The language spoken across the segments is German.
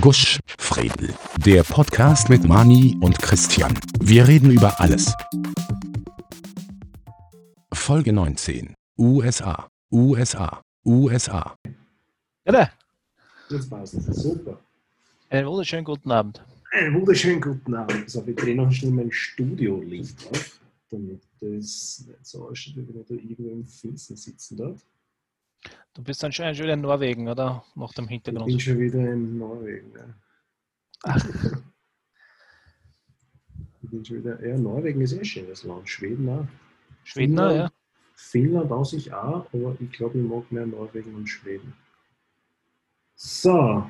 Gusch, Fredel. Der Podcast mit Mani und Christian. Wir reden über alles. Folge 19. USA. USA. USA. Ja, Jetzt passt es. Super. einen wunderschönen guten Abend. Einen wunderschönen guten Abend. So, wir drehen noch schnell mein Studiolicht auf, damit das nicht so ausschaut, wie wenn ich da irgendwo im Finstern sitzen dort. Du bist anscheinend schon wieder in Norwegen, oder? Nach dem Ich bin Hintergrund. schon wieder in Norwegen. Ja. Ach, Ich bin schon wieder, ja, Norwegen ist eh ein schönes Land. Schweden auch. Schweden, ja. Finnland aus ich auch, aber ich glaube, ich mag mehr Norwegen und Schweden. So.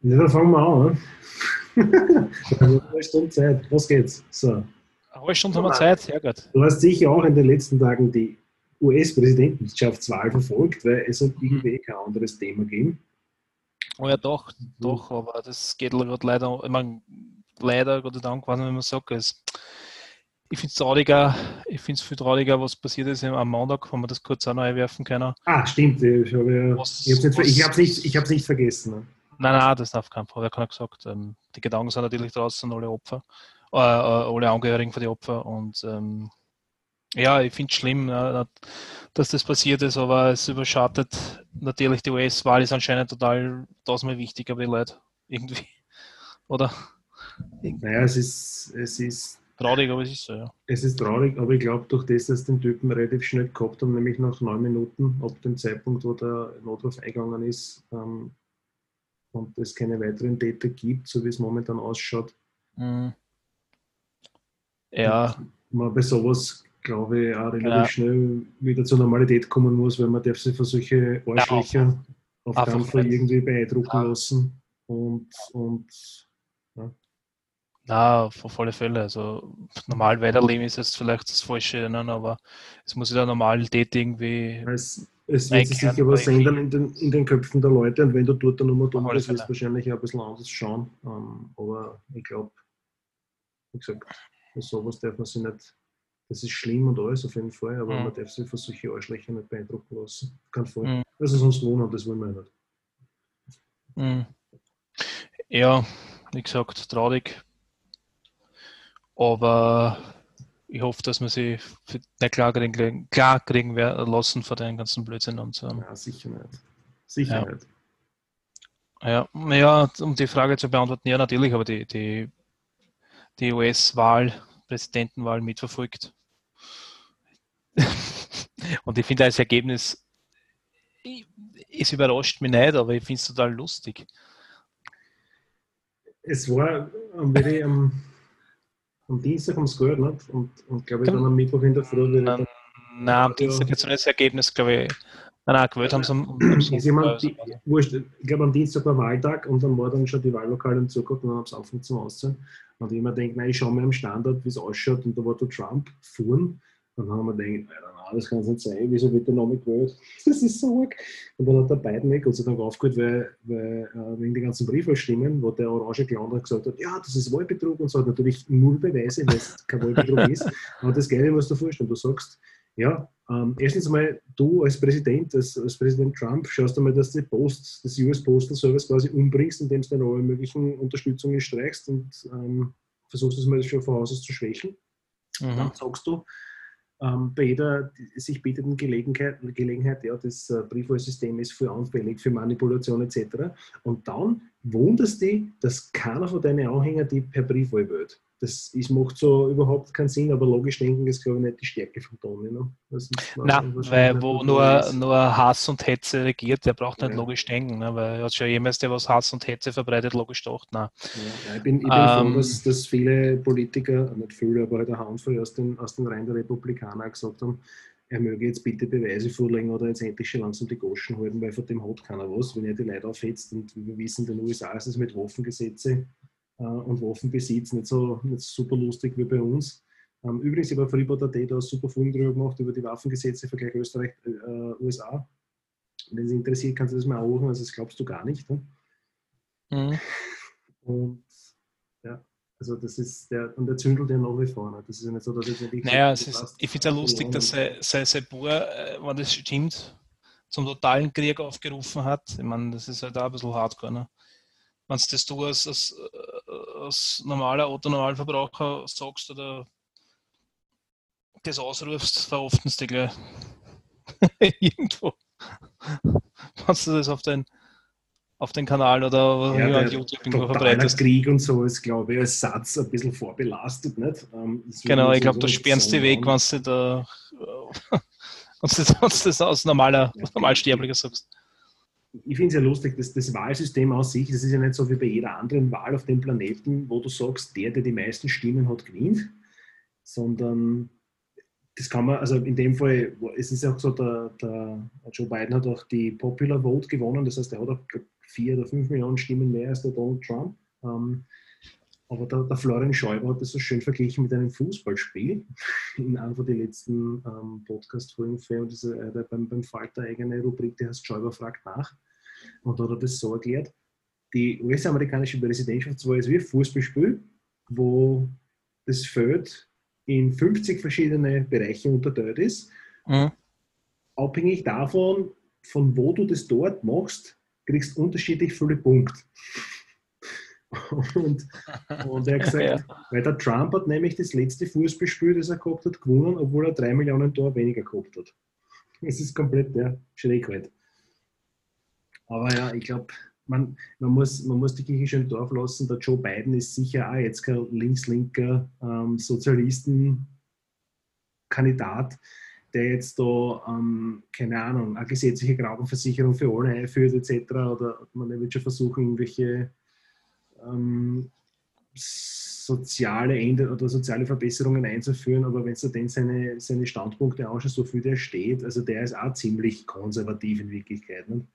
Ja, dann fangen wir an. Ne? Also, eine Stunde Zeit. Was geht's? So. Eine halbe Stunde haben wir Zeit, sehr gut. Du hast sicher auch in den letzten Tagen die US-Präsidentschaftswahl verfolgt, weil es hat irgendwie kein anderes Thema gegeben. Oh ja, doch, doch, aber das geht gerade leider, ich meine, leider, Gott sei Dank, weiß nicht, wie man sagt, es, ich finde es trauriger, ich finde es viel trauriger, was passiert ist am Montag, wenn wir das kurz auch noch einwerfen können. Ah, stimmt. Ich habe ja, Was- ich hab's nicht, nicht, ich hab's nicht vergessen. Ne? Nein, nein, das ist auf keinen Fall, wer kann gesagt. Ähm, die Gedanken sind natürlich draußen, alle Opfer, äh, äh, alle Angehörigen von den Opfern und ähm, ja, ich finde es schlimm, äh, dass das passiert ist, aber es überschattet natürlich die US-Wahl, ist anscheinend total tausendmal wichtiger die Leute, irgendwie. Oder? Naja, es ist, es ist Traurig, aber es ist so, ja. Es ist traurig, aber ich glaube, durch das, dass den Typen relativ schnell gehabt haben, nämlich nach neun Minuten, ab dem Zeitpunkt, wo der Notruf eingegangen ist, ähm, und es keine weiteren Täter gibt, so wie es momentan ausschaut, Mhm. Ja, man bei sowas, glaube ich, auch relativ Ja. schnell wieder zur Normalität kommen muss, weil man darf sich für solche Arschlöcher auf Einfach keinen Fall nicht. irgendwie beeindrucken Ja. lassen. Und, und na, auf alle Fälle. Also normal weiterleben ist jetzt vielleicht das Falsche, aber es muss ja Normalität irgendwie. es, es wird sich sicher was ändern in den, in den Köpfen der Leute und wenn du dort dann nochmal dumm Auf bist, wirst du wahrscheinlich auch ein bisschen anders schauen. Ähm, aber ich glaube, wie gesagt, sowas darf man sich nicht, das ist schlimm und alles auf jeden Fall, aber Mhm. man darf sich für solche Arschlöcher nicht beeindrucken lassen. Keinen Fall. Mhm. Also sonst wohnen, das wollen wir nicht. Mhm. Ja, wie gesagt, traurig. Aber ich hoffe, dass wir sie nicht klar kriegen, klar kriegen lassen vor den ganzen Blödsinn und so. Nein, sicher nicht. Sicher Ja. nicht. Ja, ja, um die Frage zu beantworten, ja, natürlich, aber die, die, die US-Wahl, Präsidentenwahl mitverfolgt. Und ich finde das Ergebnis, ich- es überrascht mich nicht, aber ich finde es total lustig. Es war am, wirklich am, am Dienstag sie gehört, nicht? Und, und glaube ich, dann am Mittwoch in der Früh Nein, nein, am Dienstag jetzt noch nicht das Ergebnis, glaube ich. Nein, nein, gewählt haben sie am, am ich mein, Sonntag. die, wurscht, ich glaube, am Dienstag war Wahltag und dann war dann schon die Wahllokale zugeguckt und dann haben sie angefangen zum Auszahlen. Und ich mir denkt, nein, ich schaue mir am Standort, wie es ausschaut und da war der Trump vorn. Dann haben wir gedacht, Alter, das kann es nicht sein, wieso wird der Name gewählt? Das ist so arg. Und dann hat der Biden nicht Gott sei Dank aufgehört, weil, weil äh, wegen den ganzen Briefwahlstimmen, wo der orange Clown gesagt hat, ja, das ist Wahlbetrug und so, hat natürlich null Beweise, weil es kein Wahlbetrug ist. Aber das Geile, was du vorstellst, du sagst, ja, ähm, erstens einmal, du als Präsident, als, als Präsident Trump, schaust du mal, dass du die Post, das US Postal Service quasi umbringst, indem du alle möglichen Unterstützungen streichst und ähm, versuchst es mal schon von Haus aus zu schwächen. Mhm. Dann sagst du, ähm, bei jeder sich bietenden Gelegenheit, Gelegenheit ja, das äh, Briefwahlsystem ist für anfällig, für Manipulation etc. Und dann wunderst dich, dass keiner von deinen Anhängern die per Briefwahl wählt. Das ist, macht so überhaupt keinen Sinn, aber logisch denken ist, glaube ich, nicht die Stärke von Tony. Ne? Nein, weil wo nur, ist. nur Hass und Hetze regiert, der braucht nicht Ja. logisch denken, ne? weil er hat schon jemals, der was Hass und Hetze verbreitet, logisch gedacht. Ja, ich bin, ich bin Ähm, froh, dass, dass viele Politiker, nicht viele, aber halt eine Handvoll aus den, aus den Reihen der Republikaner gesagt haben, er möge jetzt bitte Beweise vorlegen oder jetzt endlich schon langsam die Goschen halten, weil von dem hat keiner was, wenn er die Leute aufhetzt. Und wir wissen, in den USA ist es mit Waffengesetze und Waffenbesitz nicht so, nicht so super lustig wie bei uns. Ähm, übrigens, ich habe Freeport.at da ein super Film drüber gemacht über die Waffengesetze Vergleich Österreich, äh, USA. Wenn es interessiert, kannst du das mal anrufen, also das glaubst du gar nicht. Ne? Mhm. Und ja, also das ist der, und der zündelt ja nach wie vor. Ne? Das ist ja nicht so, dass jetzt wirklich. Naja, es ist, ich finde es ja lustig, dass sein, sein, sein Bauer, äh, wenn das stimmt, zum totalen Krieg aufgerufen hat. Ich meine, das ist halt auch ein bisschen hardcore. Ne? Wenn das du als, als, als normaler Otto-Normalverbraucher sagst oder das ausrufst, verhaften sie gleich irgendwo. Wenn du das auf den, auf den Kanal oder Ja, ja, YouTube irgendwo Totaler verbreitest. Krieg und so ist, glaube ich, als Satz ein bisschen vorbelastet. Nicht? Ähm, Genau, ich glaube, sowieso da du so weg, wenn du da du das, das aus normaler, aus normalsterblicher sagst. Ich finde es ja lustig, dass das Wahlsystem aus sich, das ist ja nicht so wie bei jeder anderen Wahl auf dem Planeten, wo du sagst, der, der die meisten Stimmen hat, gewinnt, sondern das kann man, also in dem Fall, es ist auch so, der, der Joe Biden hat auch die Popular Vote gewonnen, das heißt, er hat auch vier oder fünf Millionen Stimmen mehr als der Donald Trump. Ähm, aber der, der Florian Schäuber hat das so schön verglichen mit einem Fußballspiel in einem von den letzten ähm, Podcast-Folgen äh, beim, beim Falter eigene Rubrik, die heißt Schäuber fragt nach. Und da hat er das so erklärt, die US-amerikanische Präsidentschaftswahl ist wie ein Fußballspiel, wo das Feld in 50 verschiedene Bereiche unterteilt ist. Mhm. Abhängig davon, von wo du das dort machst, kriegst du unterschiedlich viele Punkte. Und, und er hat gesagt, Ja. weil der Trump hat nämlich das letzte Fußballspiel, das er gehabt hat, gewonnen, obwohl er drei Millionen Tor weniger gehabt hat. Es ist komplett ja, schräg halt. Aber ja, ich glaube, man, man, muss, man muss die Kirche schön im Dorf lassen. Der Joe Biden ist sicher auch jetzt kein links-linker ähm, Sozialistenkandidat, der jetzt da, ähm, keine Ahnung, eine gesetzliche Krankenversicherung für alle einführt etc. Oder man wird schon versuchen, irgendwelche ähm, soziale Ende oder soziale Verbesserungen einzuführen, aber wenn du denn seine, seine Standpunkte anschaust, so viel der steht, also der ist auch ziemlich konservativ in Wirklichkeit. Ne?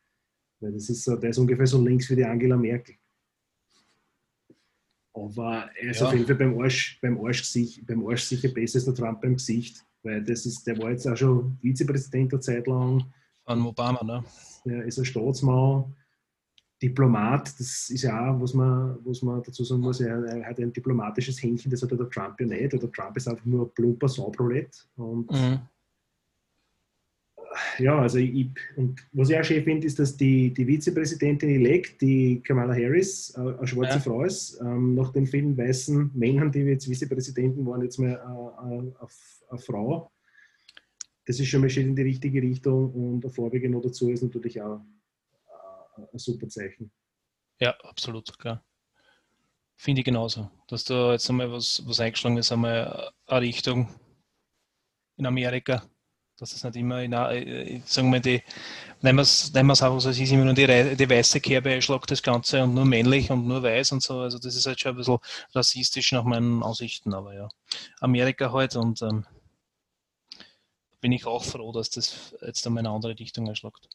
Weil das ist so, der ist ungefähr so links wie die Angela Merkel. Aber er ist Ja. auf jeden Fall beim Arsch, beim, Arsch, beim Arsch sicher besser als der Trump beim Gesicht, weil das ist, der war jetzt auch schon Vizepräsident eine Zeit lang, Von Obama, ne? er ist ein Staatsmann, Diplomat, das ist ja auch, was man, was man dazu sagen muss, er, er hat ein diplomatisches Händchen, das hat der Trump ja nicht. Der Trump ist einfach nur ein plumper Saubrolett. Und Mhm. ja, also ich, und was ich auch schön finde, ist, dass die, die Vizepräsidentin elect, die Kamala Harris, äh, eine schwarze Ja. Frau ist, ähm, nach den vielen weißen Männern, die jetzt Vizepräsidenten waren, jetzt mal äh, äh, eine, Frau. Das ist schon mal schön in die richtige Richtung und ein Vorwege noch dazu ist natürlich auch ein super Zeichen. Ja, absolut, klar. Finde ich genauso. Dass da jetzt einmal was, was eingeschlagen ist, einmal eine Richtung in Amerika, dass das nicht immer in, einer- äh, sagen wir, die, nehmen wir es es einfach so, es ist immer nur die, die weiße Kerbe einschlagt das Ganze und nur männlich und nur weiß und so. Also das ist halt schon ein bisschen rassistisch nach meinen Ansichten, aber ja. Amerika halt und ähm, bin ich auch froh, dass das jetzt einmal in eine andere Richtung einschlagt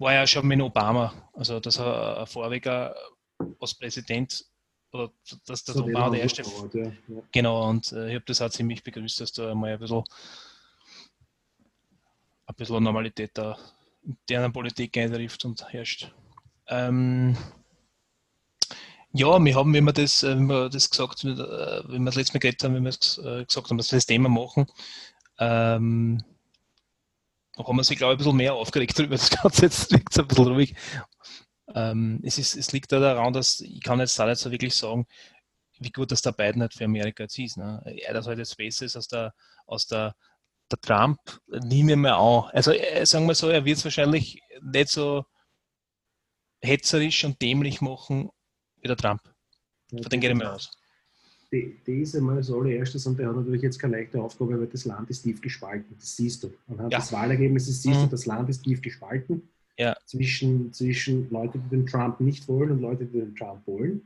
war ja schon mit Obama, also dass er ein Vorweger als Präsident oder dass der So Obama der erste Ort, ja. Ja. genau und äh, ich habe das auch ziemlich begrüßt, dass da mal ein bisschen ein bisschen Normalität da in deren Politik eintrifft und herrscht. Ähm, ja, wir haben, wie wir das, äh, wie wir das gesagt, äh, wie wir das letzte Mal geredet haben, wie wir es äh, gesagt haben, dass wir das Thema machen, ähm, da haben wir sich, glaube ich, ein bisschen mehr aufgeregt darüber. Das Ganze jetzt wirkt ein bisschen ruhig. Ähm, es, ist, es liegt da daran, dass ich kann jetzt da nicht so wirklich sagen, wie gut das der Biden halt für Amerika jetzt ist. Ne? Er, das halt jetzt besser ist als der, aus der, der Trump, nehme ich mal an. Also äh, sagen wir so, er wird es wahrscheinlich nicht so hetzerisch und dämlich machen wie der Trump. Von dem gehe ich mal aus. Die, die ist einmal das allererstes und der hat natürlich jetzt keine leichte Aufgabe, weil das Land ist tief gespalten. Das siehst du. Anhand Ja. des Wahlergebnisses siehst Mhm. du, das Land ist tief gespalten. Ja. Zwischen, zwischen Leuten, die den Trump nicht wollen und Leute, die den Trump wollen.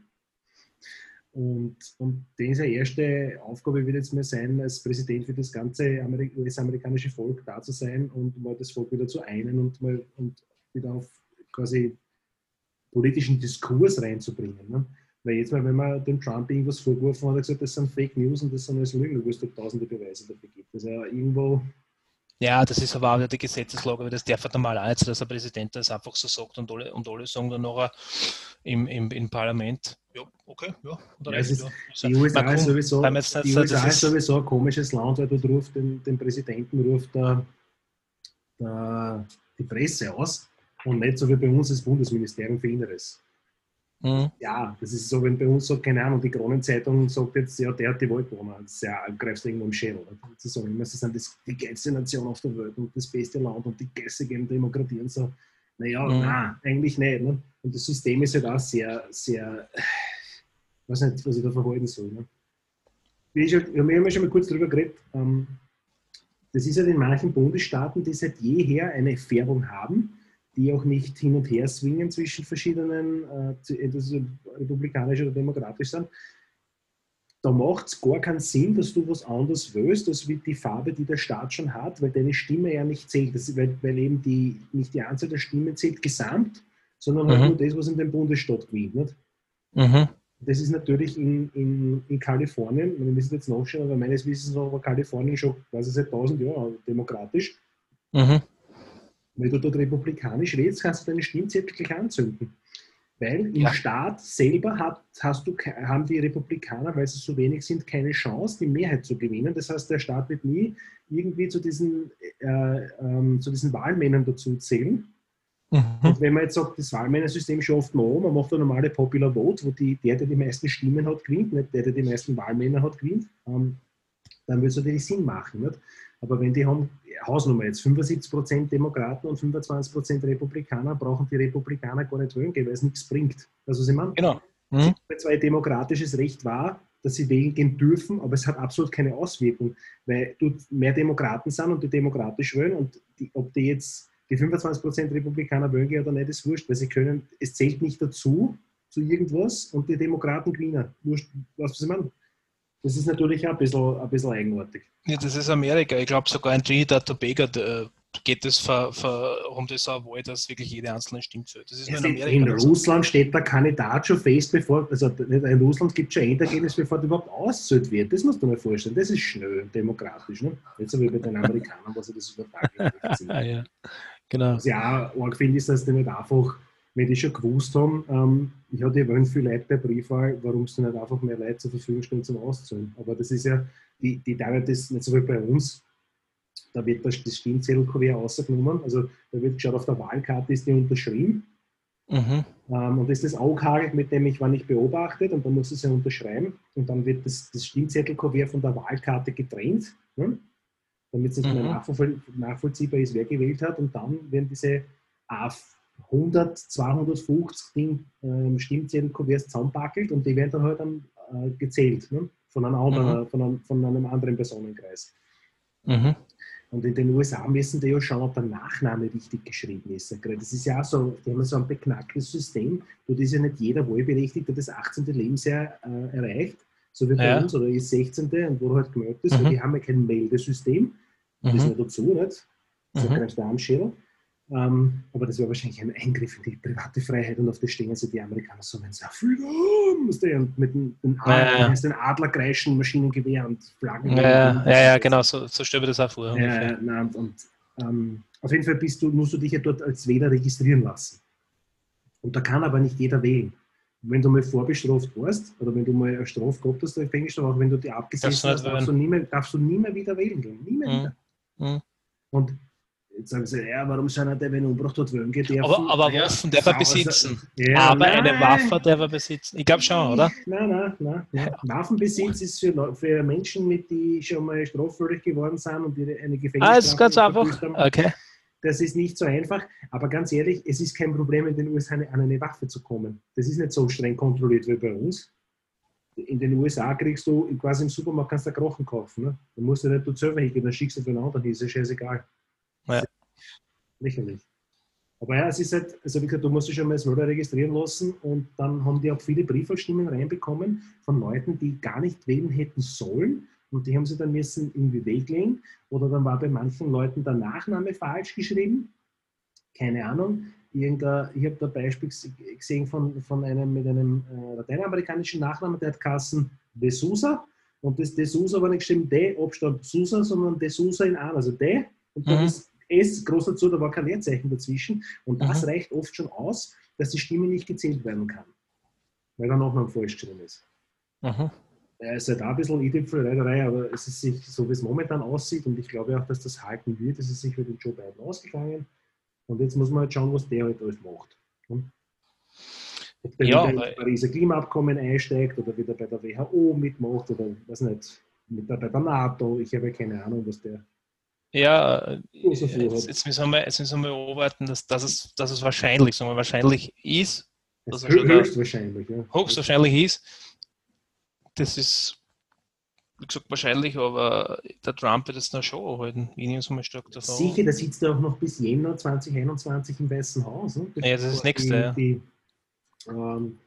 Und, und diese erste Aufgabe wird jetzt mal sein, als Präsident für das ganze Ameri- US-amerikanische Volk da zu sein und mal das Volk wieder zu einen und mal und wieder auf quasi politischen Diskurs reinzubringen. Ne? Weil jetzt mal, wenn man dem Trump irgendwas vorgeworfen hat, hat er gesagt, das sind Fake News und das sind alles Lügen, obwohl es da tausende Beweise dafür gibt. Also irgendwo, Ja, das ist aber auch wieder die Gesetzeslage, weil das darf halt normal auch nicht, dass der Präsident das einfach so sagt und alle, und alle sagen dann nachher im, im, im Parlament, ja, okay, ja, Ja, ist- ja. die USA, Man ist sowieso, die USA ist ist- sowieso ein komisches Land, weil dort ruft den, den Präsidenten ruft der, der die Presse aus und nicht so wie bei uns das Bundesministerium für Inneres. Mhm. Ja, das ist so, wenn bei uns so, keine Ahnung, die Kronenzeitung sagt jetzt, ja, der hat die Welt gewonnen. Das ist ja, greifst irgendwo im Schädel. Sie sagen immer, sie sind das, die geilste Nation auf der Welt und das beste Land und die Geister gegen Demokratie und so. Naja, Mhm. nein, eigentlich nicht. Ne? Und das System ist halt auch sehr, sehr, ich weiß nicht, was ich da verhalten soll. Ne? Ich, halt- wir haben ja schon mal kurz drüber geredet, ähm, das ist halt in manchen Bundesstaaten, die seit jeher eine Färbung haben, die auch nicht hin und her swingen zwischen verschiedenen, äh, entweder sie republikanisch oder demokratisch sind. Da macht es gar keinen Sinn, dass du was anderes wählst, als wie die Farbe, die der Staat schon hat, weil deine Stimme ja nicht zählt. Das, weil, weil eben die, nicht die Anzahl der Stimmen zählt gesamt, sondern halt Mhm. nur das, was in dem Bundesstaat gewinnt. Nicht? Mhm. Das ist natürlich in, in, in Kalifornien, wir müssen jetzt nachschauen, aber meines Wissens war Kalifornien schon quasi seit 1000 Jahren demokratisch. Mhm. Wenn du dort republikanisch wählst, kannst du deine Stimmzettel gleich anzünden. Weil im Ja. Staat selber hat, hast du, haben die Republikaner, weil sie so wenig sind, keine Chance, die Mehrheit zu gewinnen. Das heißt, der Staat wird nie irgendwie zu diesen, äh, ähm, zu diesen Wahlmännern dazu zählen. Mhm. Und wenn man jetzt sagt, das Wahlmännersystem schafft man an, man macht eine normale Popular Vote, wo die, der, der die meisten Stimmen hat, gewinnt, nicht der, der die meisten Wahlmänner hat, gewinnt, ähm, dann würde es natürlich Sinn machen. Nicht? Aber wenn die haben, Hausnummer jetzt, 75% Demokraten und 25% Republikaner, brauchen die Republikaner gar nicht wählen gehen, weil es nichts bringt. Also sie meinen, Genau. Mhm. weil zwar ein demokratisches Recht war, dass sie wählen gehen dürfen, aber es hat absolut keine Auswirkung, weil du mehr Demokraten sind und die demokratisch wählen und die, ob die jetzt die 25% Republikaner wählen gehen oder nicht, ist wurscht, weil sie können, es zählt nicht dazu, zu irgendwas und die Demokraten gewinnen. Wurscht, was sie meinen. Das ist natürlich auch ein bisschen, ein bisschen eigenartig. Ja, das ist Amerika. Ich glaube sogar in Trinidad Tobago geht es ver, ver, um das eine Wahl, dass wirklich jede einzelne Stimme zählt. Das ist nur in in Amerika. so. Russland steht der Kandidat schon fest, bevor, also in Russland gibt es schon Endergebnis, bevor der überhaupt auszählt wird. Das musst du mir vorstellen. Das ist schnell demokratisch. Ne? Jetzt so wie bei den Amerikanern, was sie das übertragen. Ja. Genau. Was ich auch arg finde, ist, dass die nicht einfach, wenn die schon gewusst haben, ähm, ich hatte ja wollen viele Leute per Briefwahl, warum sie nicht einfach mehr Leute zur Verfügung stellen zum Auszahlen. Aber das ist ja, die, die da wird das nicht so wie bei uns, da wird das, das Stimmzettelkuvert rausgenommen, also da wird geschaut, auf der Wahlkarte ist die unterschrieben Mhm. ähm, und das ist das Aughagel, mit dem ich war nicht beobachtet und dann muss es ja unterschreiben und dann wird das, das Stimmzettelkuvert von der Wahlkarte getrennt, ne? damit es nicht mehr Mhm. nachvoll nachvollziehbar ist, wer gewählt hat und dann werden diese A 100, 250 Ding, ähm, Stimmzettelkuverts zusammenpackelt und die werden dann halt dann, äh, gezählt ne? von, einem anderen, von, einem, von einem anderen Personenkreis. Mhm. Und in den USA müssen die ja schauen, ob der Nachname richtig geschrieben ist. Das ist ja auch so, die haben so ein beknacktes System, wo das ja nicht jeder Wahlberechtigte das 18. Lebensjahr äh, erreicht, so wie bei Ja. uns, oder ist 16. und wo er halt gemeldet ist, Mhm. weil die haben ja kein Meldesystem, das Mhm. noch dazu, nicht? So Mhm. ein Darmschädel. Ähm, aber das wäre wahrscheinlich ein Eingriff in die private Freiheit und auf das stehen also die Amerikaner so, wenn sie Freedom und mit den, den, Ja, ja. Adler, den Adler kreischen, Maschinengewehr und Flaggen. Ja, ja, ja, ja, genau, so, so stelle ich das auch vor. Ja, nein, und, und ähm, auf jeden Fall bist du, musst du dich ja dort als Wähler registrieren lassen. Und da kann aber nicht jeder wählen. Wenn du mal vorbestraft warst oder wenn du mal eine Strafe gehabt hast, dann fängst du auch, wenn du die nicht hast, darfst du, nie mehr, darfst du nie mehr wieder wählen gehen. Nie mehr Mhm. wieder. Mhm. Und jetzt sagen sie, ja, warum soll er der, wenn er umgebracht hat, wählen gehen dürfen? Aber, aber ja, Waffen darf er besitzen. Ja, aber eine nein. Waffe darf er besitzen. Ich glaube schon, oder? Nein, nein, nein. nein. Waffenbesitz ist für, für Menschen, mit die schon mal straffällig geworden sind und ihre, eine Gefängnisstrafe Ah, ist ganz einfach. haben. Okay. Das ist nicht so einfach, aber ganz ehrlich, es ist kein Problem, in den USA an eine Waffe zu kommen. Das ist nicht so streng kontrolliert wie bei uns. In den USA kriegst du quasi im Supermarkt kannst du Krochen kaufen. Ne? Dann musst du nicht du selber hingehen, dann schickst du für einen anderen, ist ja scheißegal. Lächerlich. Aber ja, es ist halt, also wie gesagt, du musst dich schon mal als Wähler registrieren lassen und dann haben die auch viele Briefwahlstimmen reinbekommen von Leuten, die gar nicht wählen hätten sollen und die haben sie dann müssen irgendwie weglegen oder dann war bei manchen Leuten der Nachname falsch geschrieben. Keine Ahnung. Irgendein, ich habe da Beispiel gesehen von, von einem mit einem äh, lateinamerikanischen Nachnamen, der hat Kassen De Sousa und das De Sousa war nicht geschrieben De, Abstand Sousa, sondern De Sousa in an, also De und dann Mhm. ist S groß dazu, da war kein Leerzeichen dazwischen und das Mhm. reicht oft schon aus, dass die Stimme nicht gezählt werden kann, weil der Nachname falsch geschrieben ist. Mhm. Es ist halt auch ein bisschen Idee-Reiterei, aber es ist sich, so wie es momentan aussieht, und ich glaube auch, dass das halten wird, ist es sich für den Joe Biden ausgegangen. Und jetzt muss man halt schauen, was der halt alles macht. Hm? Ob der Ja, wieder ins Pariser Klimaabkommen einsteigt oder wieder bei der WHO mitmacht oder weiß nicht, mit der, bei der NATO. Ich habe ja keine Ahnung, was der. Ja, jetzt, jetzt müssen wir, jetzt müssen wir beobachten, dass, dass, es, dass es wahrscheinlich, sagen wir, wahrscheinlich ist, Das Das ist schon der- höchstwahrscheinlich. Ja. höchstwahrscheinlich ist. Das ist, wie gesagt, wahrscheinlich, aber der Trump wird jetzt noch schon anhalten. Ich nehme es mal stark davon. Sicher, der sitzt ja auch noch bis Jänner 2021 im Weißen Haus. Ne? Ja, das ist das Nächste, Die, ja. die, ähm,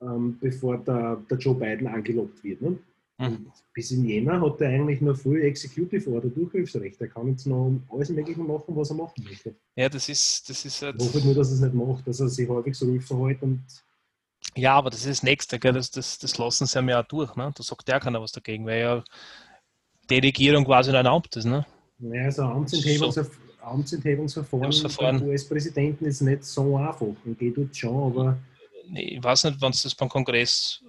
ähm, bevor der, der Joe Biden angelobt wird. Ne? Mhm. Bis in Jänner hat er eigentlich nur Full Executive Order Durchgriffsrecht. Er kann jetzt noch alles Mögliche machen, was er machen möchte. Ja, das ist, das ist halt, Ich hoffe nur, dass er es nicht macht, dass er sich halbwegs ruhig verhält und ja, aber das ist das Nächste, gell? Das, das, das lassen sie ja auch durch. Ne? Da sagt ja keiner was dagegen, weil ja die Regierung quasi nicht erlaubt ist. Ne? ja, also Amtsenthebungsver Amtsenthebungsverfahren Verfahren. beim US-Präsidenten ist nicht so einfach. Und geht dort schon, aber Ich weiß nicht, wann es das beim Kongress,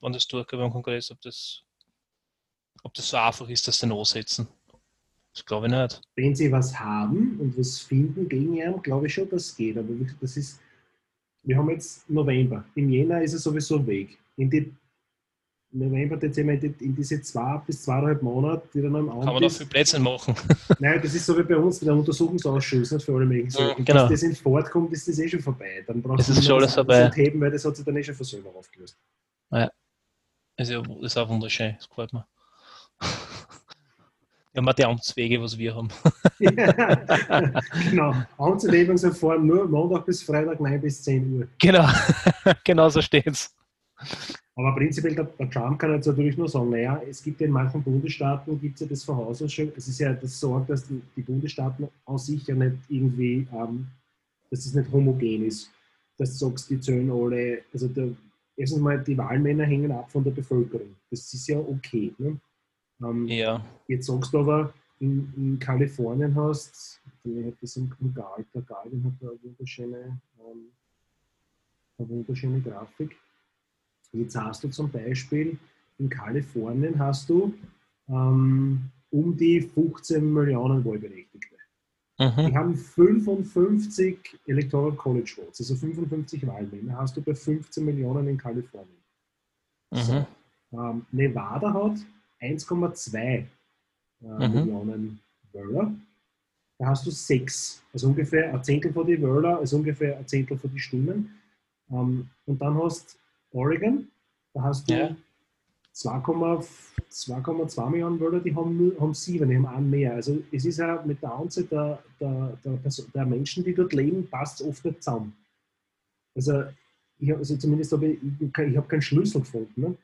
wann das durchgeht beim Kongress, ob das, ob das so einfach ist, dass sie ihn ansetzen. Das glaube ich nicht. wenn sie was haben und was finden gegen ihn, glaube ich schon, dass es geht. Aber das ist, wir haben jetzt November. Im Jänner ist er sowieso weg. In die November, Dezember, in, die, in diese zwei bis zweieinhalb Monate, die er noch im Kann man Amt da ist. viel Plätze machen. Nein, das ist so wie bei uns, der Untersuchungsausschuss, nicht für alle möglichen Sachen. Mhm, genau. Bis das in Fahrt kommt, ist das eh schon vorbei. Dann brauchst Es du ist schon alles das vorbei. entheben, weil das hat sich dann eh schon von selber aufgelöst. Das ist, ja, das ist auch wunderschön, das gefällt mir. Wir haben auch die Amtswege, was wir haben. genau. Amtsenthebungsverfahren nur Montag bis Freitag 9 bis 10 Uhr. Genau, genau so steht's. Aber prinzipiell, der, der Trump kann jetzt natürlich nur sagen, naja, es gibt ja in manchen Bundesstaaten, gibt es ja das von Haus aus schon, es ist ja das Sorge, dass die, die Bundesstaaten an sich ja nicht irgendwie, ähm, dass es nicht homogen ist. Dass du sagst, die zählen alle, also der, erstens mal, die Wahlmänner hängen ab von der Bevölkerung. Das ist ja okay. Ne? Ähm, Ja, Jetzt sagst du aber, in, in Kalifornien hast, ich habe das im, im Gal, der Guardian hat da eine wunderschöne, ähm, eine wunderschöne Grafik. Jetzt hast du zum Beispiel, in Kalifornien hast du ähm, um die 15 Millionen Wahlberechtigte. mhm. Die haben 55 Electoral College Votes, also 55 Wahlmänner hast du bei 15 Millionen in Kalifornien. Mhm. Ähm, Nevada hat 1,2 äh, Mhm. Millionen Wähler. Da hast du sechs, also ungefähr ein Zehntel von die Wähler, also ungefähr ein Zehntel von die Stimmen. Ähm, und dann hast Oregon, da hast du Ja. 2,2 2,2 Millionen Wähler, die haben, nur, haben sieben, die haben einen mehr. Also es ist ja mit der Anzahl der, der, der, der Menschen, die dort leben, passt es oft nicht zusammen. Also, ich, also zumindest habe ich, ich, ich habe keinen Schlüssel gefunden. Ne?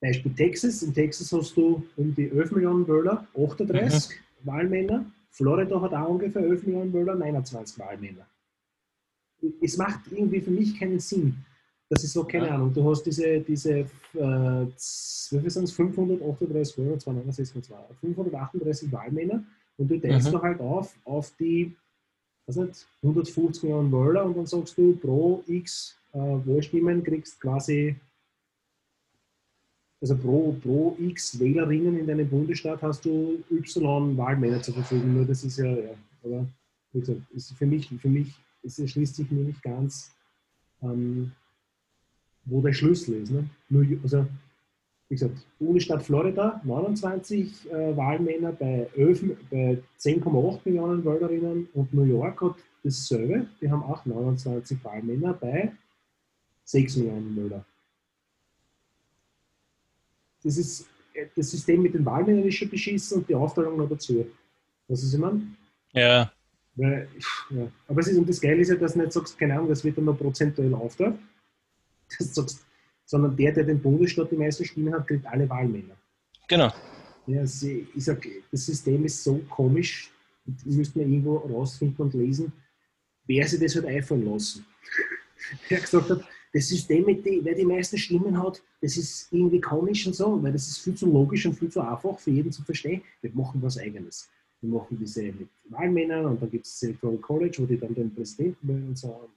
Beispiel Texas. In Texas hast du um die 11 Millionen Wähler, 38 Wahlmänner. Florida hat auch ungefähr 11 Millionen Wähler, 29 Wahlmänner. Es macht irgendwie für mich keinen Sinn. Das ist so, keine Ja. Ahnung, du hast diese, diese äh, wie viel sind es, 538 Wähler, 269, 538 Wahlmänner und du teilst Mhm. du halt auf, auf die nicht, 150 Millionen Wähler und dann sagst du, pro X äh, Wahlstimmen kriegst quasi also pro, pro X Wählerinnen in deinem Bundesstaat hast du Y Wahlmänner zur Verfügung. Nur das ist ja, ja aber wie gesagt, ist für mich, für mich es erschließt sich mir nicht ganz, ähm, wo der Schlüssel ist. Ne? Nur, also, wie gesagt, Bundesstaat Florida, 29 äh, Wahlmänner bei, 11, bei 10,8 Millionen Wählerinnen und New York hat dasselbe, die haben auch 29 Wahlmänner bei 6 Millionen Wähler das ist das System mit den Wahlmännern ist schon beschissen und die Aufteilung noch dazu. Was ist immer? Ja, Weil, ja. Aber es ist, und das Geile ist ja, dass du nicht sagst, keine Ahnung, das wird dann noch prozentuell aufteilt, das sagst, sondern der, der den Bundesstaat die meisten Stimmen hat, kriegt alle Wahlmänner. genau. Ja, sie, ich sag, das System ist so komisch, und müsste man irgendwo rausfinden und lesen, wer sich das hat einfallen lassen. Der gesagt hat, das System, mit die, wer die meisten Stimmen hat, das ist irgendwie komisch und so, weil das ist viel zu logisch und viel zu einfach für jeden zu verstehen. Wir machen was Eigenes. Wir machen diese mit Wahlmännern und dann gibt es das Electoral College, wo die dann den Präsidenten wählen und so.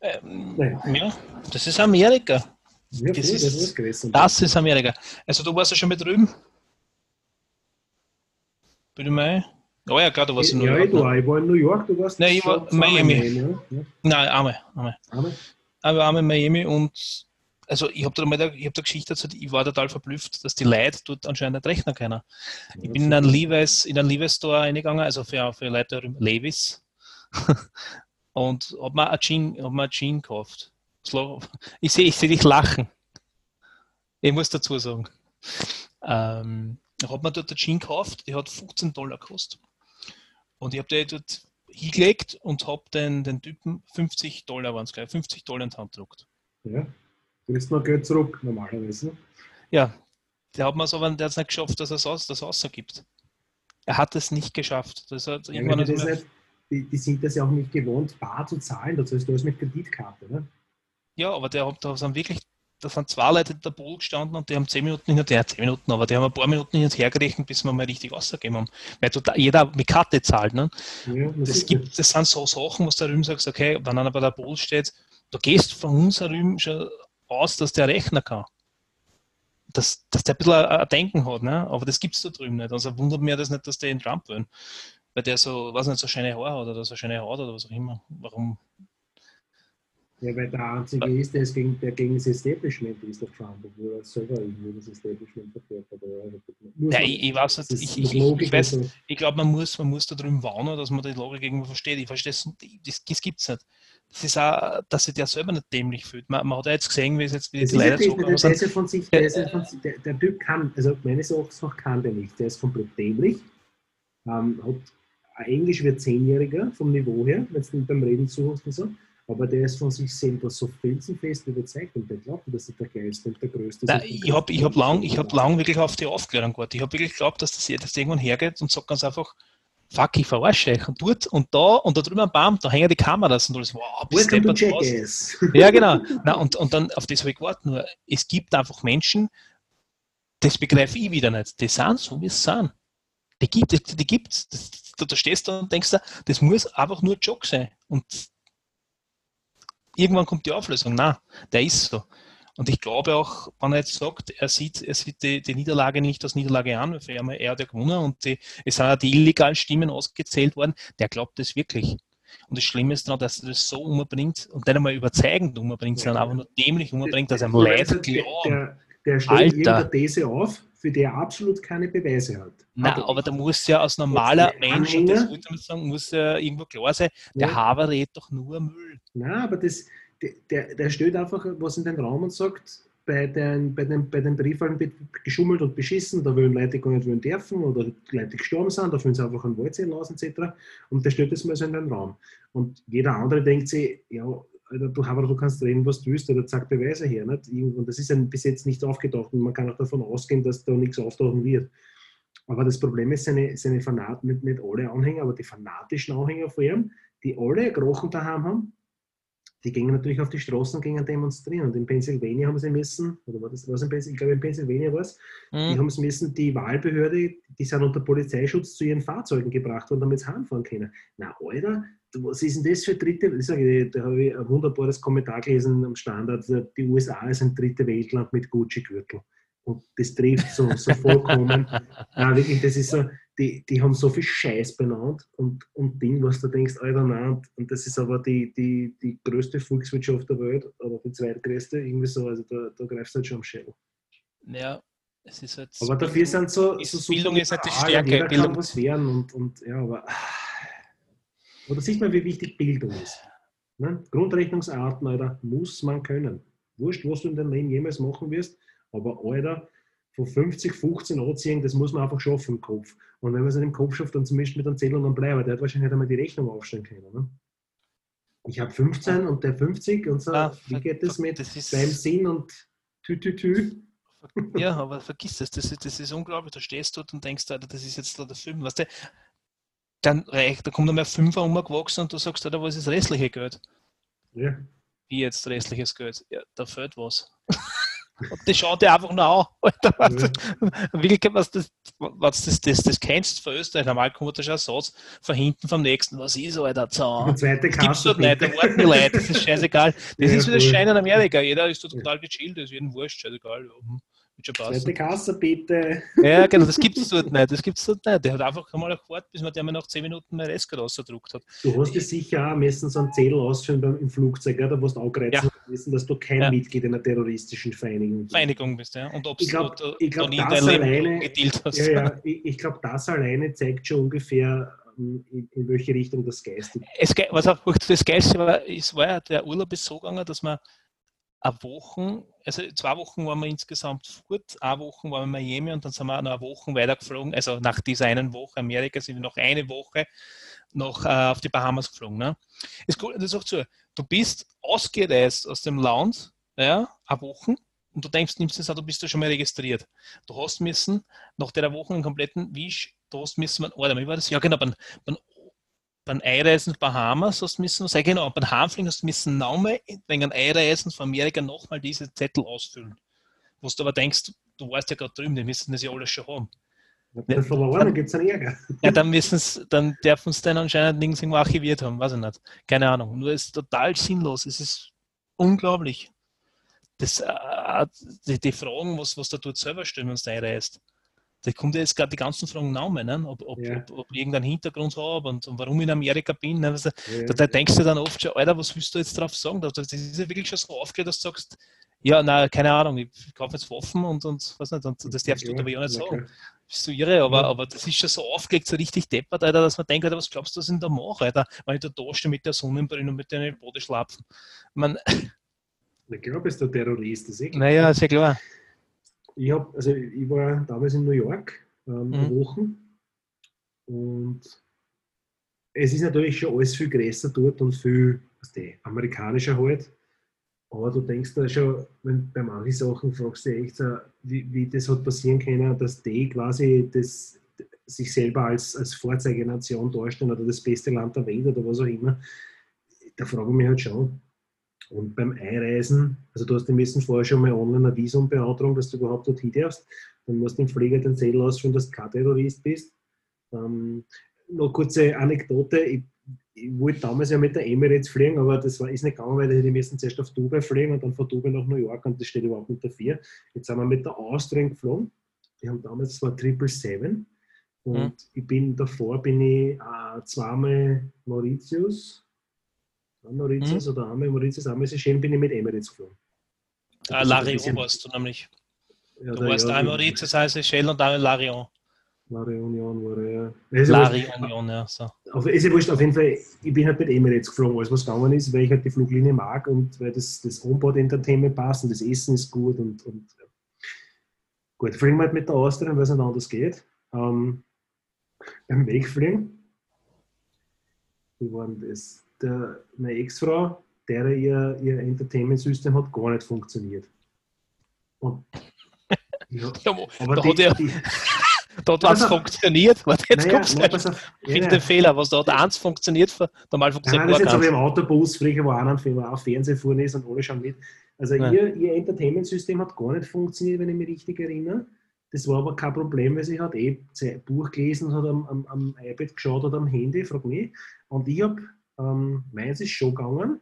Ähm, Naja. ja, das ist Amerika. Ja, Das das ist- ist das gewesen. Das ist Amerika. Also du warst ja schon mit drüben? Bitte mal. Oh ja, klar, du warst in New ja, York. ich, war, ne? ich war in New York, du warst Nein, ich war in Miami. ja? Ja. Nein, einmal. einmal. Einmal? Aber einmal in Miami und also ich habe da mal da, ich hab da Geschichte dazu, ich war total verblüfft, dass die Leute dort anscheinend nicht rechnen können. Ich bin in einen Levi's, in einen Levi's Store reingegangen, also für, für Leute Levi's. und hab mir ein Jean, hab mir ein Jean gekauft. Ich sehe ich seh dich lachen. Ich muss dazu sagen. Ähm, ich habe mir dort ein Jean gekauft, die hat 15 Dollar gekostet. Und ich habe die dort hingelegt und habe den, den Typen 50 Dollar waren es gleich, 50 Dollar in die Hand gedruckt. Ja. Kriegst noch Geld zurück, normalerweise. Ja, der hat es aber der hat's nicht geschafft, dass er das ausgibt. Er hat es nicht geschafft. Das hat Ja, irgendwann ist das nicht, die, die sind das ja auch nicht gewohnt, bar zu zahlen. Das heißt, du hast mit Kreditkarte. Ne? ja, aber der, hat- da sind wirklich, da sind zwei Leute in der Pool gestanden und die haben zehn Minuten hin und her, zehn Minuten, aber die haben ein paar Minuten hin und her gerechnet, bis wir mal richtig ausgegeben haben. Weil total, jeder mit Karte zahlt. Ne? Ja, Das, sieht gibt, das sind so Sachen, wo du da drüben sagst, okay, wenn einer bei der Pool steht, du gehst von uns da drüben schon aus, dass der rechnen kann. Dass, dass der ein bisschen ein, ein Denken hat, ne? aber das gibt es da drüben nicht. Also wundert mich das nicht, dass der in Trump will. Weil der so, weiß nicht, so schöne Haare hat oder so schöne Haut oder was auch immer. Warum? Ja, weil der Einzige ist, der, ist gegen, der gegen das Establishment ist, der Trump, obwohl er selber irgendwie das Establishment ja, Ja, man- ich, ich weiß nicht, ich, ich, ich, weiß, und so. ich glaube, man muss, man muss da drüben warnen, dass man die Logik irgendwo versteht. Ich verstehe es, das, das gibt es nicht. Das ist auch, dass sich der selber nicht dämlich fühlt. Man, man hat ja jetzt gesehen, wie es jetzt wie Leute das, zugekommen der, ist ja von sich, der, ja von sich, der, der Typ kann, also meines Erachtens nach kann der nicht. Der ist komplett dämlich. Ähm, hat, Englisch wird Zehnjähriger vom Niveau her, wenn du beim Reden zuhörst und so. Aber der ist von sich selber so felsenfest überzeugt und der glaubt, dass er der Geilste und der Größte ist. ich habe ich hab lang, ich hab lang wirklich auf die Aufklärung gewartet. Ich habe wirklich geglaubt, dass das, dass irgendwann hergeht und sagt ganz einfach, fuck, ich verarsche euch. Und dort und da und da drüben am Baum, da hängen die Kameras und alles. Wow, deppert was. Ja, genau. Na, und, und dann auf das habe ich gewartet. Nur, es gibt einfach Menschen, das begreife ich wieder nicht. Die sind so, wie sie sind. Die gibt es. Die gibt's. Das, da, da stehst du und denkst, das muss einfach nur ein Joke sein. Und irgendwann kommt die Auflösung. Nein, der ist so. Und ich glaube auch, wenn er jetzt sagt, er sieht, er sieht die, die Niederlage nicht als Niederlage an, weil ihn, er hat ja gewonnen und die, es sind ja die illegalen Stimmen ausgezählt worden, der glaubt das wirklich. Und das Schlimme ist daran, dass er das so umbringt und nicht einmal überzeugend umbringt, sondern einfach nur dämlich umbringt, dass er der, glauben. der, der stellt irgendeine These auf, für die er absolut keine Beweise hat. Nein, er aber nicht. da muss ja als normaler Mensch, und das ich damit sagen, muss ja irgendwo klar sein, der Ja. Haber redet doch nur Müll. Nein, aber das, der, der, stellt einfach was in den Raum und sagt, bei den, bei den, bei den Briefwahlen wird geschummelt und beschissen, da wollen Leute gar nicht wollen dürfen oder Leute gestorben sind, da fühlen sie einfach einen Wahlzettel aus etc. Und der stellt das mal so in den Raum. Und jeder andere denkt sich, ja, du, aber du kannst reden, was du willst, oder zeig Beweise her. Nicht? Und das ist ja bis jetzt nicht aufgetaucht und man kann auch davon ausgehen, dass da nichts auftauchen wird. Aber das Problem ist, seine, seine Fanat, nicht, nicht alle Anhänger, aber die fanatischen Anhänger von ihm, die alle ein Krochen daheim haben, die gingen natürlich auf die Straßen und gingen demonstrieren. Und in Pennsylvania haben sie müssen, oder war das was in Pennsylvania? Ich glaube, in Pennsylvania war es, die Hm? haben es müssen, die Wahlbehörde, die sind unter Polizeischutz zu ihren Fahrzeugen gebracht worden, damit sie heimfahren können. Na, Alter, was ist denn das für dritte, ich sage, da habe ich ein wunderbares Kommentar gelesen am Standard, die USA ist ein dritte Weltland mit Gucci-Gürtel. Und das trifft so, so vollkommen. Nein, wirklich, das ist so, die, die haben so viel Scheiß benannt und, und Ding, was du denkst, Alter, nein, und, das ist aber die, die, die größte Volkswirtschaft der Welt, oder die zweitgrößte, irgendwie so, also da, da greifst du halt schon am Schädel. Ja, es ist halt. Aber dafür sind so, so Bildung ist nicht die Stärke, Bildung- kann was werden und, und ja, aber. Aber da sieht man, wie wichtig Bildung ist. Ne? Grundrechnungsarten, Alter, muss man können. Wurscht, was du in deinem Leben jemals machen wirst, aber Alter, von 50, 15 anziehen, das muss man einfach schaffen im Kopf. Und wenn man es nicht im Kopf schafft, dann zumindest mit einem Zettel und einem Blei, aber der hat wahrscheinlich nicht einmal die Rechnung aufstellen können. Ne? Ich habe 15 und der 50 und so. Ah, wie geht das mit das ist- beim Sinn und tü tü tü? Ja, aber vergiss es, das ist, das ist unglaublich. Du stehst dort und denkst, Alter, das ist jetzt da der Film. Weißt du, dann reicht, da kommt noch mehr Fünfer umgewachsen und du sagst, Alter, was ist das restliche Geld? Ja. Wie jetzt restliches Geld? Ja, da fehlt was. Und die schaut dir einfach nur an. Alter, was Ja. du, wirklich, was das, was das, das, das kennst von Österreich. Normal kommt da schon ein Satz von hinten vom nächsten. Was ist, Alter, Zahn? zweite Das gibt's dort nicht, da warten die Leute, das ist scheißegal. Das Ja, ist wie das. Schein in Amerika. Jeder ist total gechillt, das ist jedem wurscht, scheißegal. Ja, hm. Wird schon Zweite Kasse, bitte. Ja, genau, das gibt es dort nicht. Das gibt's dort nicht. Der hat einfach einmal gewartet, bis man der mir nach 10 Minuten mehr Restcard rausgedruckt hat. Du hast ja sicher auch messen so einen Zettel ausführen beim, im Flugzeug, ja, da musst du angreifen ja. wissen, dass du kein ja. Mitglied einer terroristischen Vereinigung bist. Vereinigung bist, ja. Und ob du glaub, glaub, das alleine, hast. Ja, ja, ich, ich glaube, das alleine zeigt schon ungefähr, ähm, in, in welche Richtung das geistig. Es, was auch das Geilste war, es war ja, der Urlaub ist so gegangen, dass man eine Woche, also zwei Wochen waren wir insgesamt fort, eine Woche waren wir in Miami und dann sind wir noch eine Woche weitergeflogen, also nach dieser einen Woche Amerika sind wir noch eine Woche noch äh, auf die Bahamas geflogen. Ne? Es kommt das auch zu, du bist ausgereist aus dem Land, ja, eine Woche und du denkst, nimmst an, du bist da schon mal registriert. Du hast müssen, nach der Woche einen kompletten Wisch, du hast müssen, oder wie war das? Ja, genau, beim, beim beim Einreisen Bahamas hast du müssen, sag genau, beim Heimfliegen hast du müssen nochmal wegen Einreisen von Amerika nochmal diese Zettel ausfüllen. Wo du aber denkst, du warst ja gerade drüben, die müssen das ja alles schon haben. Ja, verloren, gibt es einen Ärger. Ja, dann müssen dann dürfen sie dann anscheinend nirgends irgendwo archiviert haben, weiß ich nicht. Keine Ahnung. Nur es ist total sinnlos. Es ist unglaublich. Das, äh, die, die, Fragen, was, was du dort selber stellen, wenn du einreist da kommt ja jetzt gerade die ganzen Fragen Namen, ne? ob, ob, ja. ob, ob, ich irgendeinen Hintergrund habe und, und, warum ich in Amerika bin. Ne? Also, ja. da, da, denkst du dann oft schon, Alter, was willst du jetzt drauf sagen? Das, das ist ja wirklich schon so aufgelegt, dass du sagst, ja, na keine Ahnung, ich kaufe jetzt Waffen und, und was nicht, und das darfst du aber ja nicht sagen. Bist du irre, aber, aber das ist schon so aufgelegt, so richtig deppert, Alter, dass man denkt, Alter, was glaubst du, was ich da mache, Alter, wenn ich da da stehe mit der Sonnenbrille und mit den Bodenschlapfen. Man, ich glaube, bist du Terrorist, das ist eh klar. Naja, sehr klar ich habe, also ich war damals in New York ähm, mhm. Wochen und es ist natürlich schon alles viel größer dort und viel was die, amerikanischer halt. Aber du denkst da schon, wenn bei manchen Sachen fragst du dich echt so, wie, wie das hat passieren können, dass die quasi das, sich selber als, als Vorzeigenation darstellen oder das beste Land der Welt oder was auch immer. Da frage ich mich halt schon, und beim Einreisen, also du hast im besten vorher schon mal online ein Visum beantragen, dass du überhaupt dorthin darfst. Dann musst du im Flieger den Zettel ausführen, dass du kein Terrorist bist. Ähm, noch kurze Anekdote. Ich, ich, wollte damals ja mit der Emirates fliegen, aber das war, ist nicht gegangen, weil die müssen zuerst auf Dubai fliegen und dann von Dubai nach New York und das steht überhaupt nicht dafür. Jetzt sind wir mit der Austrian geflogen. Die haben damals, das war 777. Und mhm. ich bin davor, bin ich äh, zweimal Mauritius, Mauritius mhm. oder einmal Mauritius, einmal Seychellen bin ich mit Emirates geflogen. Ah, Larion warst du nämlich. Ja, du warst ja, einmal Mauritius, heißt Seychellen und einmal Larion. Larion war ja. Also Larion, ja. So. Auf, ist ja wurscht, auf jeden Fall, ich bin halt mit Emirates geflogen, alles was gegangen ist, weil ich halt die Fluglinie mag und weil das, das Onboard-Entertainment passt und das Essen ist gut und, und ja. gut, fliegen wir halt mit der Austrian, weil es nicht anders geht. Ähm, beim Wegfliegen, wie war denn das? Der, meine Ex-Frau, der ihr, ihr Entertainment-System hat gar nicht funktioniert. Und, ja, aber da die, hat die, Dort hat es funktioniert. Warte, jetzt naja, kommst du ja, den Fehler. Was dort eins funktioniert, normal funktioniert Nein, das ist jetzt aber im Autobus, früher wo einer Film auch Fernsehen fuhren ist und alle schauen mit. Also ihr, ihr Entertainment-System hat gar nicht funktioniert, wenn ich mich richtig erinnere. Das war aber kein Problem, weil sie hat eh Buch gelesen, hat am, am, am iPad geschaut oder am Handy, frag mich. Und ich habe ähm, meins ist schon gegangen.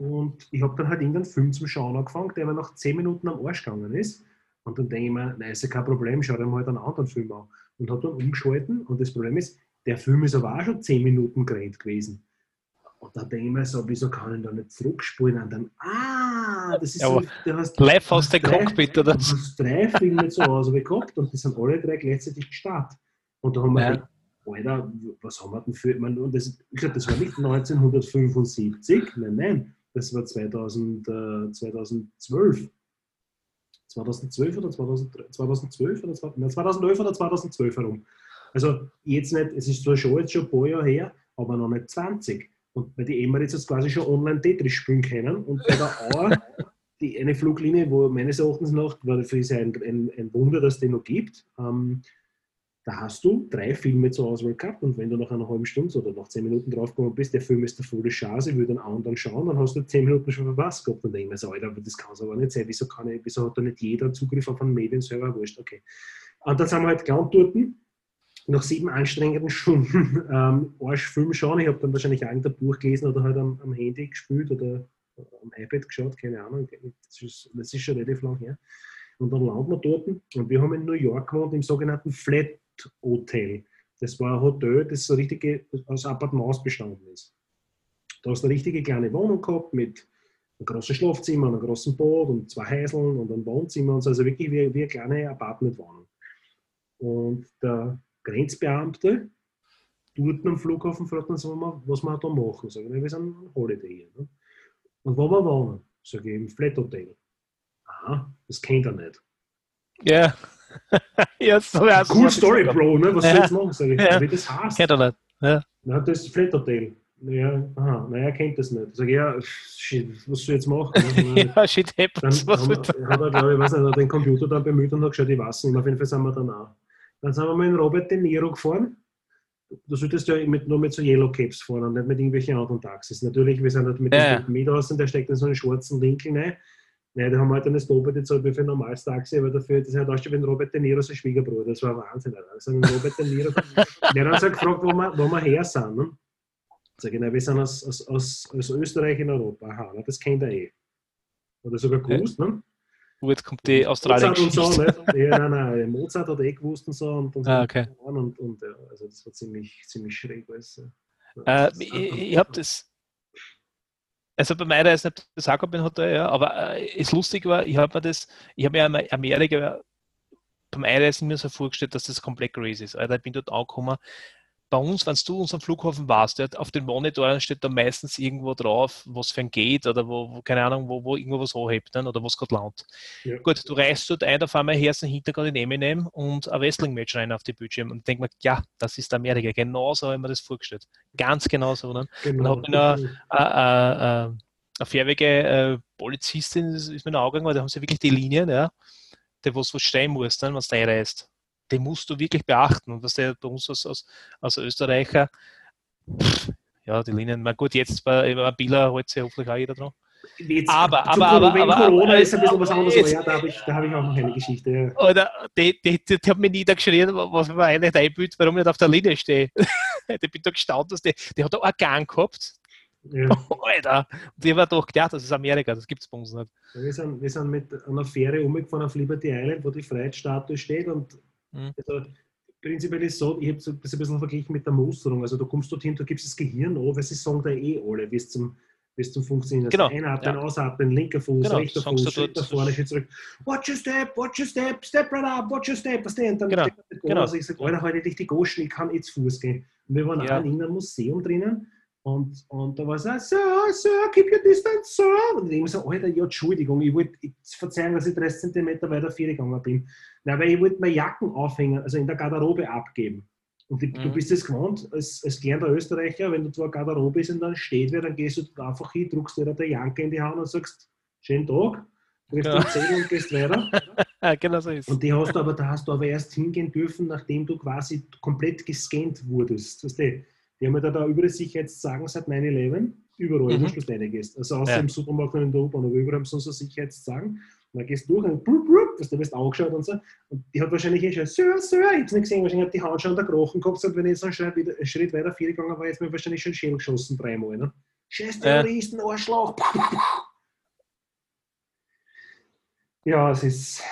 Und ich habe dann halt irgendeinen Film zum Schauen angefangen, der mir nach 10 Minuten am Arsch gegangen ist. Und dann denke ich mir, nein, ist ja kein Problem, schau dir mal halt einen anderen Film an. Und habe dann umgeschalten. Und das Problem ist, der Film ist aber auch schon 10 Minuten gerannt gewesen. Und da denke ich mir so, wieso kann ich da nicht zurückspulen? Und dann, ah, das ist ja, so, du hast, live aus der Cockpit oder so. Du hast drei Filme zu Hause gehabt und die sind alle drei gleichzeitig gestartet. Und da haben wir ja. Alter, was haben wir denn für, ich, meine, und das, ich glaube, das war nicht 1975, nein, nein, das war 2000, äh, 2012. 2012 oder 2000, 2012 oder 2011 oder 2012 herum. Also jetzt nicht, es ist zwar schon jetzt schon ein paar Jahre her, aber noch nicht 20. Und bei den Emirates jetzt quasi schon online Tetris spielen können und bei der Auer, die, eine Fluglinie, wo meines Erachtens nach, war für sie ein, ein, ein Wunder, dass es die noch gibt, ähm, da hast du drei Filme zur Auswahl gehabt und wenn du nach einer halben Stunde oder nach zehn Minuten draufgekommen bist, der Film ist der volle Chance, ich würde den anderen schauen, dann hast du zehn Minuten schon verpasst gehabt. Und ich mir so, Alter, das kann es aber nicht sein. Wieso, kann ich, wieso hat da nicht jeder Zugriff auf einen Medienserver? Wurscht, okay. Und dann sind wir halt gelandet dort, nach sieben anstrengenden Stunden ähm, Arschfilm schauen. Ich habe dann wahrscheinlich irgendein Buch gelesen oder halt am, am Handy gespielt oder am iPad geschaut, keine Ahnung. Das ist, das ist schon relativ lang her. Und dann landen wir dort und wir haben in New York gewohnt im sogenannten Flat Hotel. Das war ein Hotel, das so richtig aus Appartements bestanden ist. Da hast du eine richtige kleine Wohnung gehabt mit einem großen Schlafzimmer, einem großen Bad und zwei Häuseln und einem Wohnzimmer und so. Also wirklich wie, wie eine kleine Apartmentwohnung. Und der Grenzbeamte dort am Flughafen fragt uns, was wir da machen. Sagen wir, sind ein Holiday hier. Ne? Und wo wir wohnen? Sage ich, im Flat Hotel. Aha, das kennt er nicht. Ja. ja, so cool Story, Bro, ne? Was ja. soll ich jetzt machen? Sag ich, ja. wie das heißt. Kennt er nicht. Ja. Na, das ist Flat Hotel. Ja, aha, naja, er kennt das nicht. Sag ich, ja, shit, was soll ich jetzt machen? ja, shit happens. Dann was haben, hat er, glaube ich, weiß nicht, den Computer dann bemüht und hat geschaut, ich weiß nicht, auf jeden Fall sind wir dann auch. Dann sind wir in Robert De Niro gefahren. Du solltest ja mit, nur mit so Yellow Caps fahren und nicht mit irgendwelchen anderen Taxis. Natürlich, wir sind halt mit ja, dem mit aus und der steckt in so einen schwarzen Winkel rein. Nein, da haben wir halt eine Doppelt gezahlt wie für ein normales Taxi, aber dafür, das hat auch wie Robert De Niro, sein Schwiegerbruder. Das war Wahnsinn. Also Robert De Niro. der hat uns halt gefragt, wo wir, wo wir her sind. Ne? Sag ich, na, wir sind aus, aus, aus, aus Österreich in Europa. Aha, na, das kennt er eh. Oder sogar gewusst, ne? Wo jetzt kommt die Australien Mozart und so, ne? ja, nein, nein, Mozart hat eh gewusst und so. Und, und, ah, okay. und, und also das war ziemlich, ziemlich schräg. Alles, ja. äh, ich ich habe das, also bei meiner ist nicht das Jakob Hotel, ja, aber äh, es lustig war, ich habe mir das, ich habe mir Amerika beim Einreisen mir so vorgestellt, dass das komplett crazy ist. Alter, ich bin dort angekommen, bei uns, wenn du uns am Flughafen warst, ja, auf den Monitoren steht da meistens irgendwo drauf, was für ein Gate oder wo, wo keine Ahnung, wo, wo irgendwo was anhebt ne, oder was gerade landet. Ja. Gut, du reist dort ein, auf einmal hörst du einen Hintergrund in Eminem und ein Wrestling-Match rein auf die Bildschirm und denk mir, ja, das ist Amerika. Genau so habe ich mir das vorgestellt. Ganz genau so. Ne? Genau. Und habe mir eine, eine fährige äh, Polizistin ist mir in Augen gegangen, da haben sie wirklich die Linien, ja, die was, was stehen muss, ne, wenn du reinreist den musst du wirklich beachten. Und was der bei uns als, als, als Österreicher, pff, ja, die Linien, na gut, jetzt bei, bei Bieler holt sich hoffentlich auch jeder dran. Jetzt, aber, aber, aber, aber, Corona ist ein bisschen was anderes, aber ja, da habe ich, hab ich auch noch eine Geschichte. Ja. Oder die, die, die, die haben mich niedergeschrien, was mir eine einbildet, warum ich nicht auf der Linie stehe. ich bin da gestaunt, dass die, die hat auch einen Gang gehabt. Ja. Alter! Und ich war doch gedacht, das ist Amerika, das gibt es bei uns nicht. Wir sind, wir sind mit einer Fähre umgefahren auf Liberty Island, wo die Freiheitsstatue steht und Mhm. Also, prinzipiell ist so, ich habe das ein bisschen verglichen mit der Musterung. Also du kommst dorthin, du gibst das Gehirn an, weil sie sagen da eh alle, wie es zum, wie zum Funktionieren. Genau. Also einatmen, ja. ausatmen, linker Fuß, genau. rechter Fuß, Schritt nach vorne, Schritt zurück. Watch your step, watch your step, step right up, watch your step. Was denn? Dann genau. genau. Also ich sage, Alter, heute halt dich Goschen, ich kann jetzt Fuß gehen. Und wir waren ja. auch in einem Museum drinnen und, und da war es, Sir, Sir, keep your distance, Sir. Und ich immer so, Alter, ja, Entschuldigung, ich wollte verzeihen, dass ich 30 cm weiter vier gegangen bin. Nein, weil ich wollte meine Jacken aufhängen, also in der Garderobe abgeben. Und die, mhm. du bist es gewohnt, als, als gelernter Österreicher, wenn du zur Garderobe bist und dann steht wer, dann gehst du einfach hin, druckst dir der Janke in die Hand und sagst, schönen Tag, triffst genau. Zähne und gehst weiter. genau so ist Und die hast du aber, da hast du aber erst hingehen dürfen, nachdem du quasi komplett gescannt wurdest. Weißt du? Die haben ja da, über die sagen seit 9-11, überall, mhm. wo du reingehst. Also außer ja. im Supermarkt und in der U-Bahn, aber überall haben sie so Sicherheitssagen. Und dann gehst du durch und brup, brup, du wirst angeschaut und so. Und die hat wahrscheinlich eh schon, Sir, Sir, ich hab's nicht gesehen, wahrscheinlich hat die Hand schon an der Krochen gehabt und wenn ich jetzt einen Schritt, wieder, einen Schritt weiter vier gegangen war, jetzt mir wahrscheinlich schon Schädel geschossen dreimal. Ne? Scheiß Terroristen, ja. Arschloch. ja, es ist.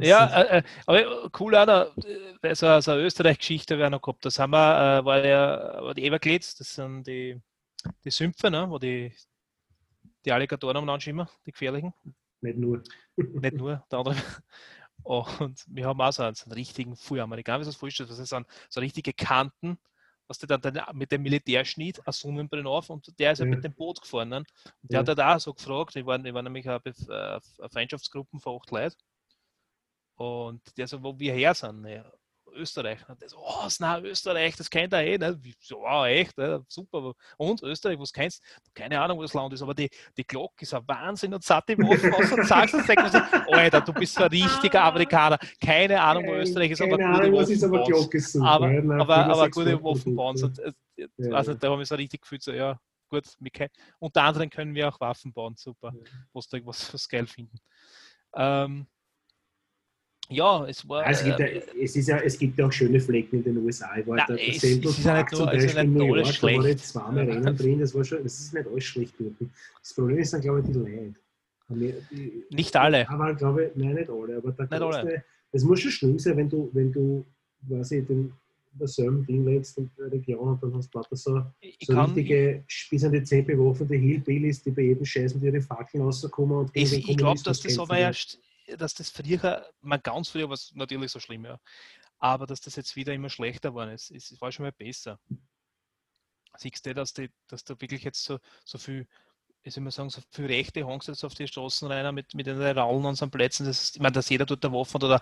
Ja, äh, äh, aber cool auch noch, äh, so, so eine Österreich-Geschichte wäre noch gehabt. Das haben wir, äh, war ja war die Everglades, das sind die, die Sümpfe, ne, wo die, die Alligatoren umeinander schimmer, die gefährlichen. Nicht nur. Nicht nur, der andere. Und wir haben auch so einen, so einen richtigen Fuhramerikaner, wie das vorstellt, das sind so richtige Kanten, was der dann mit dem Militärschnitt eine Sonnenbrille auf und der ist ja, ja mit dem Boot gefahren. Ne? Und der ja. hat halt auch so gefragt, ich war, ich war nämlich eine, eine Freundschaftsgruppe von acht Leuten und der so, wo wir her sind, ja, Österreich. Und der so, oh, na, Österreich, das kennt er eh. Ne? So, wow, echt, ne? super. Und Österreich, was kennst du? Keine Ahnung, wo das Land ist, aber die, die Glocke ist ein Wahnsinn und satte Waffen aus und sagst und sagst, Alter, du bist so ein richtiger Amerikaner. Keine Ahnung, wo Österreich ist, aber gute Ahnung, ist aber Glocke super, aber, aber, aber gute Waffenbauen. Ja. Also, ja, da haben wir so richtig gefühlt, so, ja, gut, können, unter anderem können wir auch Waffen bauen, super, ja. was, was, was geil finden. Ähm, ja, es war. Also es, gibt äh, ja, es, ist ja, es gibt ja auch schöne Flecken in den USA. Ich war da, der Central Park zum Beispiel in New York, da war jetzt zweimal Rennen drin, das war schon, das ist nicht alles schlecht dort. Das Problem ist dann, glaube ich, die Leute. Nicht alle. Aber glaube ich, nein, nicht alle. Aber der Nicht größte, es muss schon schlimm sein, wenn du, wenn du, weiß ich, den, derselben Ding lebst in der Region und dann hast du lauter so, Ich so kann, richtige bis an die Zehen bewaffnete Hillbillies, die bei jedem Scheiß mit ihren Fackeln rauskommen und gegen ich, glaube, dass das aber erst, dass das früher, man ganz früher war es natürlich so schlimm, ja. Aber dass das jetzt wieder immer schlechter geworden ist, ist es war schon mal besser. Siehst du, dass, die, dass da wirklich jetzt so, so viel, wie soll man sagen, so viel Rechte sie jetzt auf die Straßen rein mit, mit den Rallen an so Plätzen. Das, ist- ich meine, dass jeder dort eine Waffe hat oder,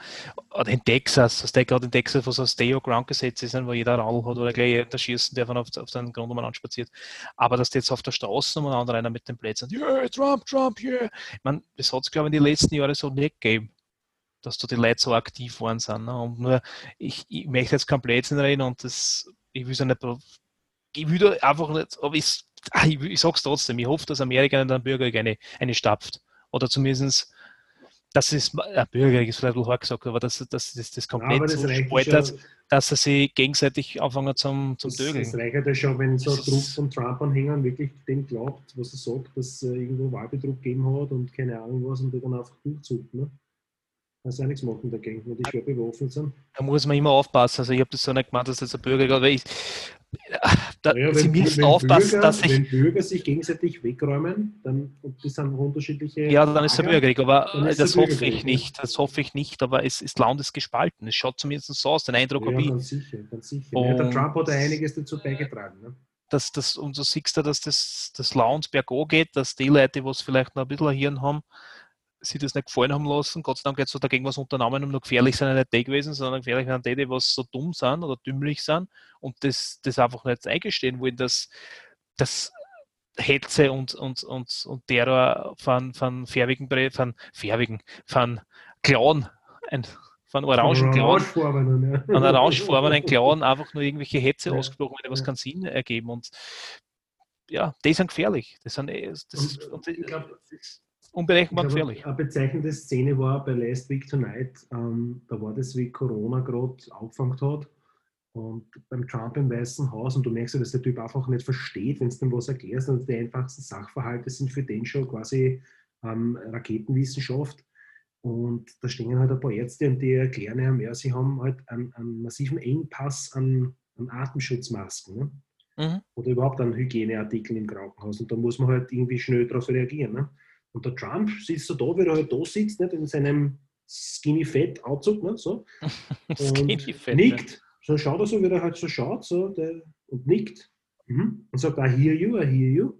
oder in Texas, der gerade in Texas, wo so ein Stay-Your-Ground-Gesetz ist, wo jeder Rall hat oder gleich jeder schießen darf und auf, auf den Grund um anspaziert. Aber dass die jetzt auf der Straße umeinander rein mit den Plätzen, yeah, Trump, Trump, yeah. Ich meine, das hat es, glaube ich, in den letzten Jahren so nicht gegeben, dass da die Leute so aktiv waren sind. Ne? Und nur, ich, ich möchte jetzt kein Blödsinn reden und das, ich will ja nicht, ich will da einfach nicht, aber ich, ah, ich, ich sag's trotzdem, ich hoffe, dass Amerika nicht einen Bürgerkrieg eine, eine stapft. Oder zumindest, dass es, ein Bürgerkrieg ist vielleicht ein bisschen hart gesagt, aber dass, dass das, das Ja, komplett das so spaltet, dass sie sich gegenseitig anfangen zum, zum das, das Dögeln. reicht ja schon, wenn so ein Das Druck von Trump-Anhängern wirklich dem glaubt, was er sagt, dass er irgendwo Wahlbetrug gegeben hat und keine Ahnung was und der dann einfach durchzuckt. Ne? Kannst ja nichts machen dagegen, wenn die schwer bewaffnet sind. Da muss man immer aufpassen. Also ich habe das so nicht gemeint, dass das ein Bürgerkrieg ist, da, Ja, sie wenn, müssen wenn, aufpassen, Bürger, dass sich wenn Bürger sich gegenseitig wegräumen, dann und das sind unterschiedliche. Ja, dann ist der Lager, Bürgerkrieg, aber das hoffe ich nicht. Das hoffe ich nicht, aber es, das ist gespalten. Es schaut zumindest so aus, den Eindruck Ja, habe ich. ganz sicher, ganz sicher. Ja, der Trump hat ja einiges dazu beigetragen. Ne? Dass das, und du siehst ja, dass das, das Land bergo geht, dass die Leute, die was vielleicht noch ein bisschen ein Hirn haben, sich das nicht gefallen haben lassen. Gott sei Dank jetzt so dagegen was unternommen und nur gefährlich sind ja nicht die gewesen, sondern gefährlich sind die, die was so dumm sind oder dümmlich sind und das, das einfach nicht eingestehen wollen, dass das Hetze und, und, und, und Terror von, von färbigen, von färbigen, von Clown, ein, von orangen Clown, ja. an orangefarbenen Clown einfach nur irgendwelche Hetze Ja. ausgesprochen, die was Ja. keinen Sinn ergeben. Und ja, die sind gefährlich. Das sind das, Und, und, ich glaub, das ist unberechenbar glaube, gefährlich. Eine bezeichnende Szene war bei Last Week Tonight. Ähm, da war das, wie Corona gerade angefangen hat. Und beim Trump im Weißen Haus, und du merkst ja, dass der Typ einfach nicht versteht, wenn es dem was erklärst, und die einfachsten Sachverhalte sind für den schon quasi ähm, Raketenwissenschaft. Und da stehen halt ein paar Ärzte und die erklären einem, ja, sie haben halt einen, einen massiven Engpass an, an Atemschutzmasken. Ne? Mhm. oder überhaupt an Hygieneartikeln im Krankenhaus. Und da muss man halt irgendwie schnell darauf reagieren. Ne? Und der Trump sitzt so da, wie er halt da sitzt, nicht? in seinem skinny fett Anzug, ne? so, und Skinny Fett, nickt. So schaut er so, wie er halt so schaut, so, der, und nickt. Mhm. Und sagt, I hear you, I hear you.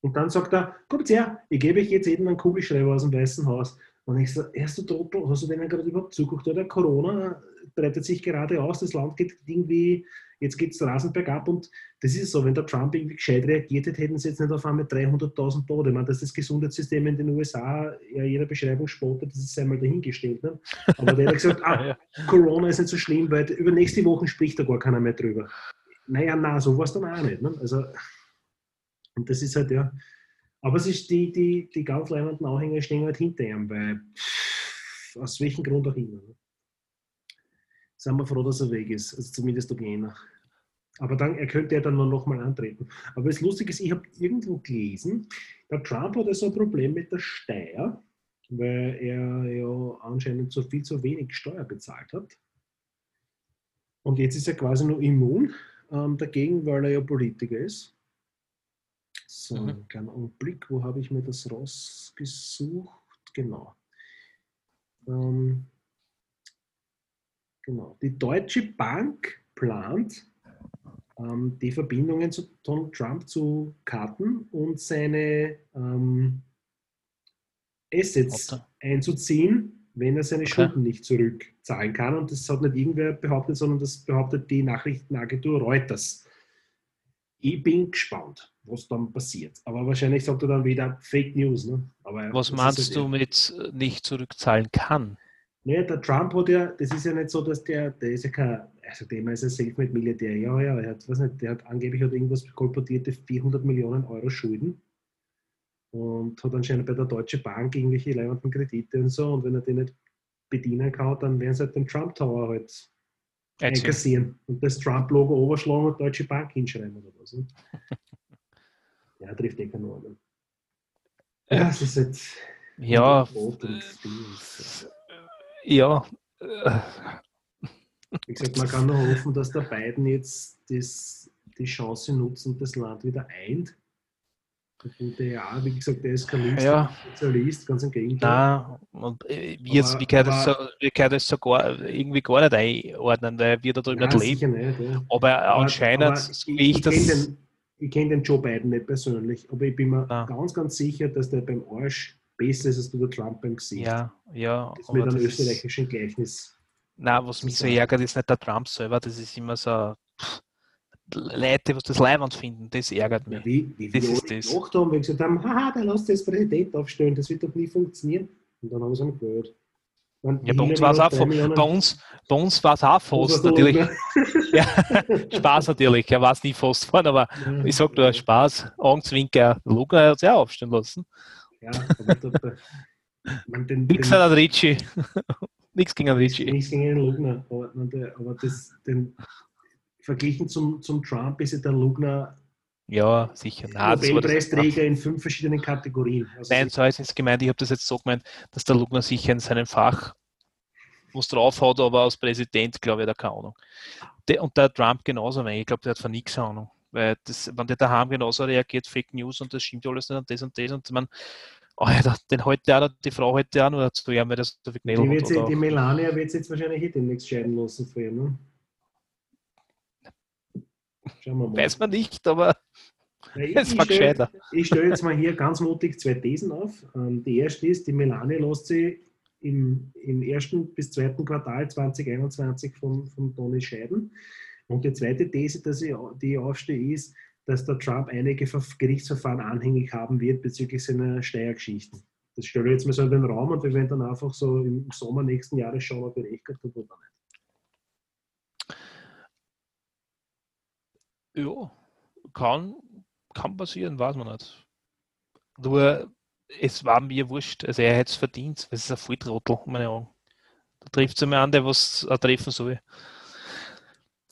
Und dann sagt er, kommt her, ich gebe euch jetzt eben einen Kugelschreiber aus dem Weißen Haus. Und ich so, erst du Trottel, hast du denen gerade überhaupt zugeguckt? Oder Corona breitet sich gerade aus, das Land geht irgendwie, jetzt geht es rasend bergab und das ist so, wenn der Trump irgendwie gescheit reagiert hätte, hätten sie jetzt nicht auf einmal 300.000 Tote. Ich meine, dass das Gesundheitssystem in den USA ja jeder Beschreibung spottet, das ist einmal dahingestellt. Ne? Aber der hat gesagt, ah. Corona ist nicht so schlimm, weil über nächste Woche spricht da gar keiner mehr drüber. Naja, na, so war es dann auch nicht. Ne? Also, und das ist halt, ja. Aber es ist die, die, die ganz leibenden Anhänger stehen halt hinter ihm, weil aus welchem Grund auch immer. Ne? Sind wir froh, dass er weg ist, also zumindest ob jener. Aber dann, er könnte ja dann nur noch mal antreten. Aber das Lustige ist, ich habe irgendwo gelesen, der Trump hat so ein Problem mit der Steuer, weil er ja anscheinend so viel zu wenig Steuer bezahlt hat. Und jetzt ist er quasi nur immun ähm, dagegen, weil er ja Politiker ist. So, Mhm. einen kleinen Augenblick, wo habe ich mir das rausgesucht? Genau. Ähm, genau. Die Deutsche Bank plant, ähm, die Verbindungen zu Donald Trump zu cutten und seine ähm, Assets einzuziehen, wenn er seine Okay. Schulden nicht zurückzahlen kann. Und das hat nicht irgendwer behauptet, sondern das behauptet die Nachrichtenagentur Reuters. Ich bin gespannt, was dann passiert. Aber wahrscheinlich sagt er dann wieder Fake News. Ne? Aber Was meinst du mit äh, nicht zurückzahlen kann? Nee, der Trump hat ja, das ist ja nicht so, dass der, der ist ja kein, also dem ist ein Selfmade-Milliardär. Ja, ja, er hat, weiß nicht, der hat angeblich hat irgendwas kolportierte 400 Millionen Euro Schulden und hat anscheinend bei der Deutschen Bank irgendwelche leibenden Kredite und so. Und wenn er die nicht bedienen kann, dann werden sie halt den Trump Tower halt Einkassieren und das Trump-Logo overschlagen und Deutsche Bank hinschreiben oder was. Ne? ja, trifft eh keinen Ordnung. Ja, es ist jetzt, Ja, ja. äh, Wie gesagt, man kann nur hoffen, dass der Biden jetzt das, die Chance nutzt und das Land wieder eint. Der gute ja, wie gesagt, der Eskalist, Ja. der Sozialist, ganz im Gegenteil. Nein, und äh, wie, jetzt, Aber- wie kann das, so, wie kann das so gar, irgendwie gar nicht einordnen, weil wir da drüben Nein, nicht leben. nicht. Ja. Aber Aber- anscheinend, aber so wie ich ich das. kenne den, ich kenn den Joe Biden nicht persönlich, aber ich bin mir Ah. ganz, ganz sicher, dass der beim Arsch besser ist als du der Trump beim Gesicht. Ja, ja. Das mit einem ist- österreichischen Gleichnis. Nein, was mich ist so ja- ärgert, ist nicht der Trump selber, das ist immer so. pff, Leute, was das Leibwand finden, das ärgert Ja, mich. wie, wie Das ist das. gelacht haben, weil gesagt haben, haha, der lässt das Präsident aufstellen, das wird doch nie funktionieren. Und dann haben sie ihn gewählt. Ja, bei uns war es auch, Millionen- bei uns, bei uns war es auch fast, natürlich. Ja, Spaß natürlich, er war es nie fast geworden, aber unten? ich sag nur Spaß, Augenzwinker, Luca hat sich auch aufstellen lassen. Ja, aber da, man, den, den, an Ricci. Nix gegen den Ricci. nichts gegen den Lugner, aber, der, aber das, den, verglichen zum, zum Trump ist ja der Lugner Ja, sicher. Nein, Nobelpreisträger in fünf verschiedenen Kategorien. Also Nein, so ist es gemeint. Ich habe das jetzt so gemeint, dass der Lugner sicher in seinem Fach was drauf hat, aber als Präsident, glaube ich, hat er keine Ahnung. Der, und der Trump genauso, weil ich glaube, der hat von nichts Ahnung. Weil das, wenn der daheim genauso reagiert, Fake News und das stimmt alles nicht und das und das und man, oh, den heute auch, noch- die Frau heute auch nur zu ihm, weil das so viel die, Oder auch- Melania wird sich jetzt wahrscheinlich eh demnächst scheiden lassen von ihm. Ne? Schauen wir mal. Weiß man nicht, aber Ja, ich, es ich stelle gescheiter. stell jetzt mal hier ganz mutig zwei Thesen auf. Ähm, die erste ist, die Melania lässt sich im, im ersten bis zweiten Quartal 2021 von, von Tony scheiden. Und die zweite These, dass ich, die ich aufstehe, ist, dass der Trump einige Ver- Gerichtsverfahren anhängig haben wird bezüglich seiner Steuergeschichten. Das stelle ich jetzt mal so in den Raum und wir werden dann einfach so im Sommer nächsten Jahres schauen, ob er recht gehabt hat oder nicht. Ja, kann, kann passieren, weiß man nicht. Nur, es war mir wurscht. Also er hätte es verdient. Das ist ein Volltrottel, meine Augen. Da trifft es einmal an, der was er treffen soll.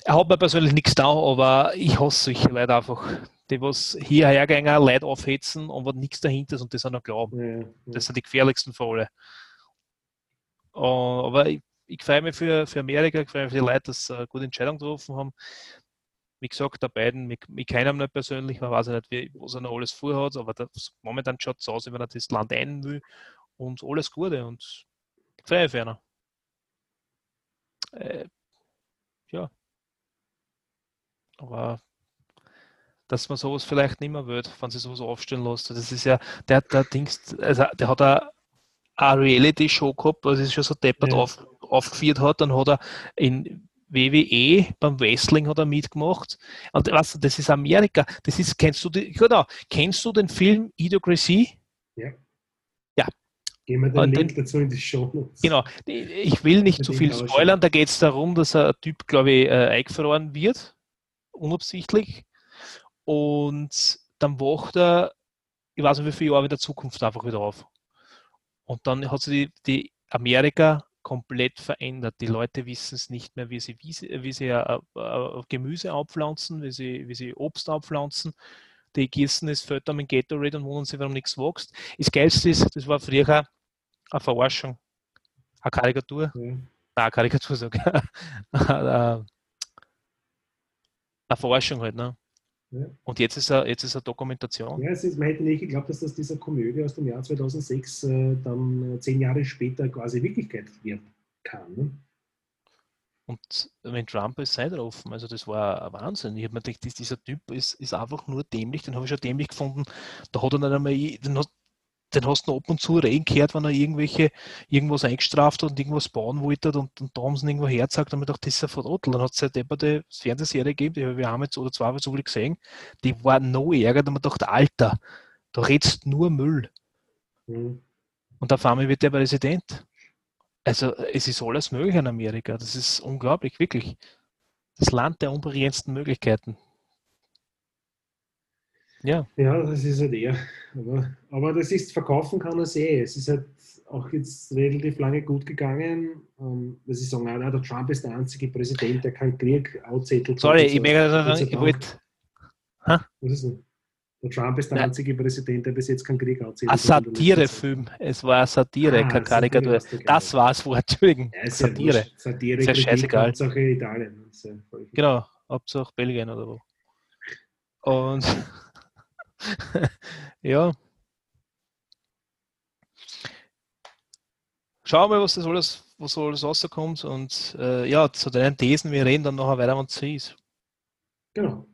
Er hat mir persönlich nichts da, aber ich hasse solche Leute einfach. Die, was hierher gehen, Leute aufhetzen und was nichts dahinter ist und das auch noch glauben. Ja, ja. Das sind die gefährlichsten von alle. Äh, aber ich, ich freue mich für, für Amerika, ich freue mich für die Leute, dass sie eine gute Entscheidung getroffen haben. Wie gesagt, der beiden, ich kenne ihn nicht persönlich, man weiß ja nicht, wie, was er noch alles vorhat, aber das, momentan schaut es aus, wenn er das Land ein will und alles Gute und für ihn. Äh, ja. Aber dass man sowas vielleicht nicht mehr wird, wenn sie sowas aufstellen lässt. Das ist ja, der, der Dings, also der hat eine, eine Reality-Show gehabt, was es schon so deppert Ja. auf, aufgeführt hat, dann hat er in WWE beim Wrestling hat er mitgemacht. Und weißt du, das ist Amerika. Das ist, kennst du die, genau, kennst du den Film Idiocracy? Gehen wir den Und Link dazu in die Show Notes. Genau, ich will nicht zu Den viel spoilern. Da geht es darum, dass ein Typ, glaube ich, äh, eingefroren wird, unabsichtlich. Und dann wacht er, ich weiß nicht wie viele Jahre in der Zukunft einfach wieder auf. Und dann hat sich die, die Amerika komplett verändert. Die Leute wissen es nicht mehr, wie sie, wie sie, wie sie äh, äh, Gemüse abpflanzen, wie sie, wie sie Obst abpflanzen. Die gießen das Fötter mit Gatorade und wundern sich, warum nichts wächst. Das Geilste ist, das war früher eine Verarschung, eine Karikatur, Ja. nein, eine Karikatur sogar, eine eine Verarschung halt, ne? Ja. Und jetzt ist er, jetzt ist er Dokumentation. Ja, es ist, man hätte nicht geglaubt, dass das dieser Komödie aus dem Jahr 2006 äh, dann äh, zehn Jahre später quasi Wirklichkeit werden kann. Ne? Und wenn Trump ist, sei offen. Also das war ein Wahnsinn. Ich habe mir gedacht, dies- dieser Typ ist, ist einfach nur dämlich. Den habe ich schon dämlich gefunden. Da hat er nicht einmal, den, hast- den hast du noch ab und zu reden gehört, wenn er irgendwelche, irgendwas eingestraft hat und irgendwas bauen wollte und, und da haben sie ihn irgendwo hergezeigt und mir gedacht, das ist ein Verrottel. Dann hat es eine depperte Fernsehserie gegeben, die habe ich auch jetzt oder zwei so viel gesehen, die war noch ärger. Da ich mir gedacht, Alter, da redst nur Müll. Mhm. Und auf einmal wird der Präsident. Also es ist alles möglich in Amerika. Das ist unglaublich, wirklich. Das Land der unbegrenzten Möglichkeiten. Ja, Ja, das ist halt eher. Aber, aber das ist, verkaufen kann er sehr. Es ist halt auch jetzt relativ lange gut gegangen. Ähm, dass ich sagen, ah, der Trump ist der einzige Präsident, der keinen Krieg auszettelt. sorry, Und so. ich, merke, sei ich wollte. Was ist denn? Der Trump ist der Nein. einzige Präsident, der bis jetzt keinen Krieg auszieht. Ein Satirefilm. Es war eine Satire, Ah, keine Karikatur. Satire, Das war es, Entschuldigung. Ja, ist ja Satire. Satire, Ist ja scheißegal. Hauptsache Italien. Das ja Genau, Hauptsache Belgien oder wo. Und ja. Schauen wir was das alles, was so alles rauskommt. Und äh, ja, zu deinen Thesen, wir reden dann nachher weiter, wenn es ist. Genau.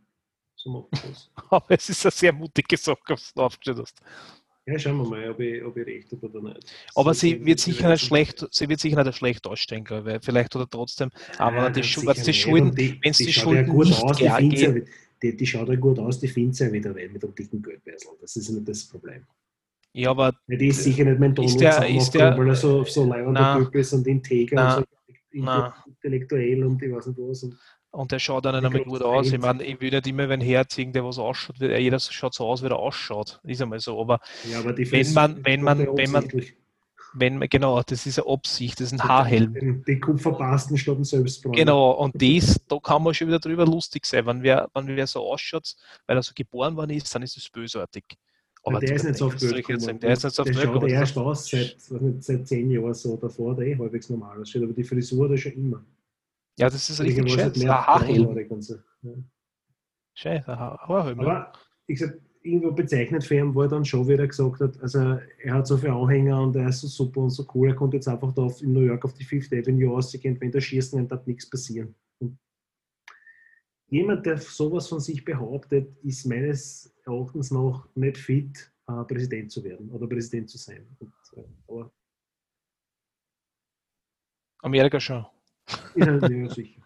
So. Aber es ist eine sehr mutige Sache, was du aufgestellt hast. Ja, schauen wir mal, ob ich, ob ich recht habe oder nicht. Aber sie die- wird sicher nicht schlecht, sie wird sicher nicht schlecht ausstehen, weil Vielleicht oder trotzdem, aber Nein, wenn die. Schulden, Und die, die Schulden ja nicht aus, gehen- die, die schaut ja gut aus, die findet ja wieder weg mit dem dicken Geldbessel. Das ist nicht das Problem. ja, aber Ja, die ist sicher nicht mein Donald Ist der- ist der- weil er so, so leibender. Typ ist und integer Na. und so Na. intellektuell und ich weiß nicht was. Und Und der schaut dann einmal gut aus. Ich meine, ich will nicht immer, wenn herziehen, der was ausschaut, wie- jeder schaut so aus, wie er ausschaut. Ist einmal so. Aber ja, aber die Wenn man- wenn man- wenn man-. Wenn man, genau, das ist eine Absicht, das ist ein Haarhelm. Den- Die Kupferpasten statt dem Selbstbräuner. Genau, und das, da kann man schon wieder drüber lustig sein. Wenn wer, wenn wer so ausschaut, weil er so geboren worden ist, dann ist es bösartig. Aber der ist nicht so auf Der ist nicht so auf der schaut erst aus seit, nicht, seit zehn Jahren so. Davor der eh halbwegs normal ausschaut, aber die Frisur er schon immer. Ja, das ist richtig schön. ein Haarhelm. Ja. Schön, ein Ha- Haarhelm. Aber ich gesagt, irgendwo bezeichnet für ihn, wo er dann schon wieder gesagt hat, also er hat so viele Anhänger und er ist so super und so cool, er konnte jetzt einfach da auf, in New York auf die Fifth Avenue ausgehen, wenn der schießt, dann darf nichts passieren. Und jemand, der sowas von sich behauptet, ist meines Erachtens noch nicht fit, äh, Präsident zu werden oder Präsident zu sein. Und, äh, Amerika schon. ja, ja, sicher.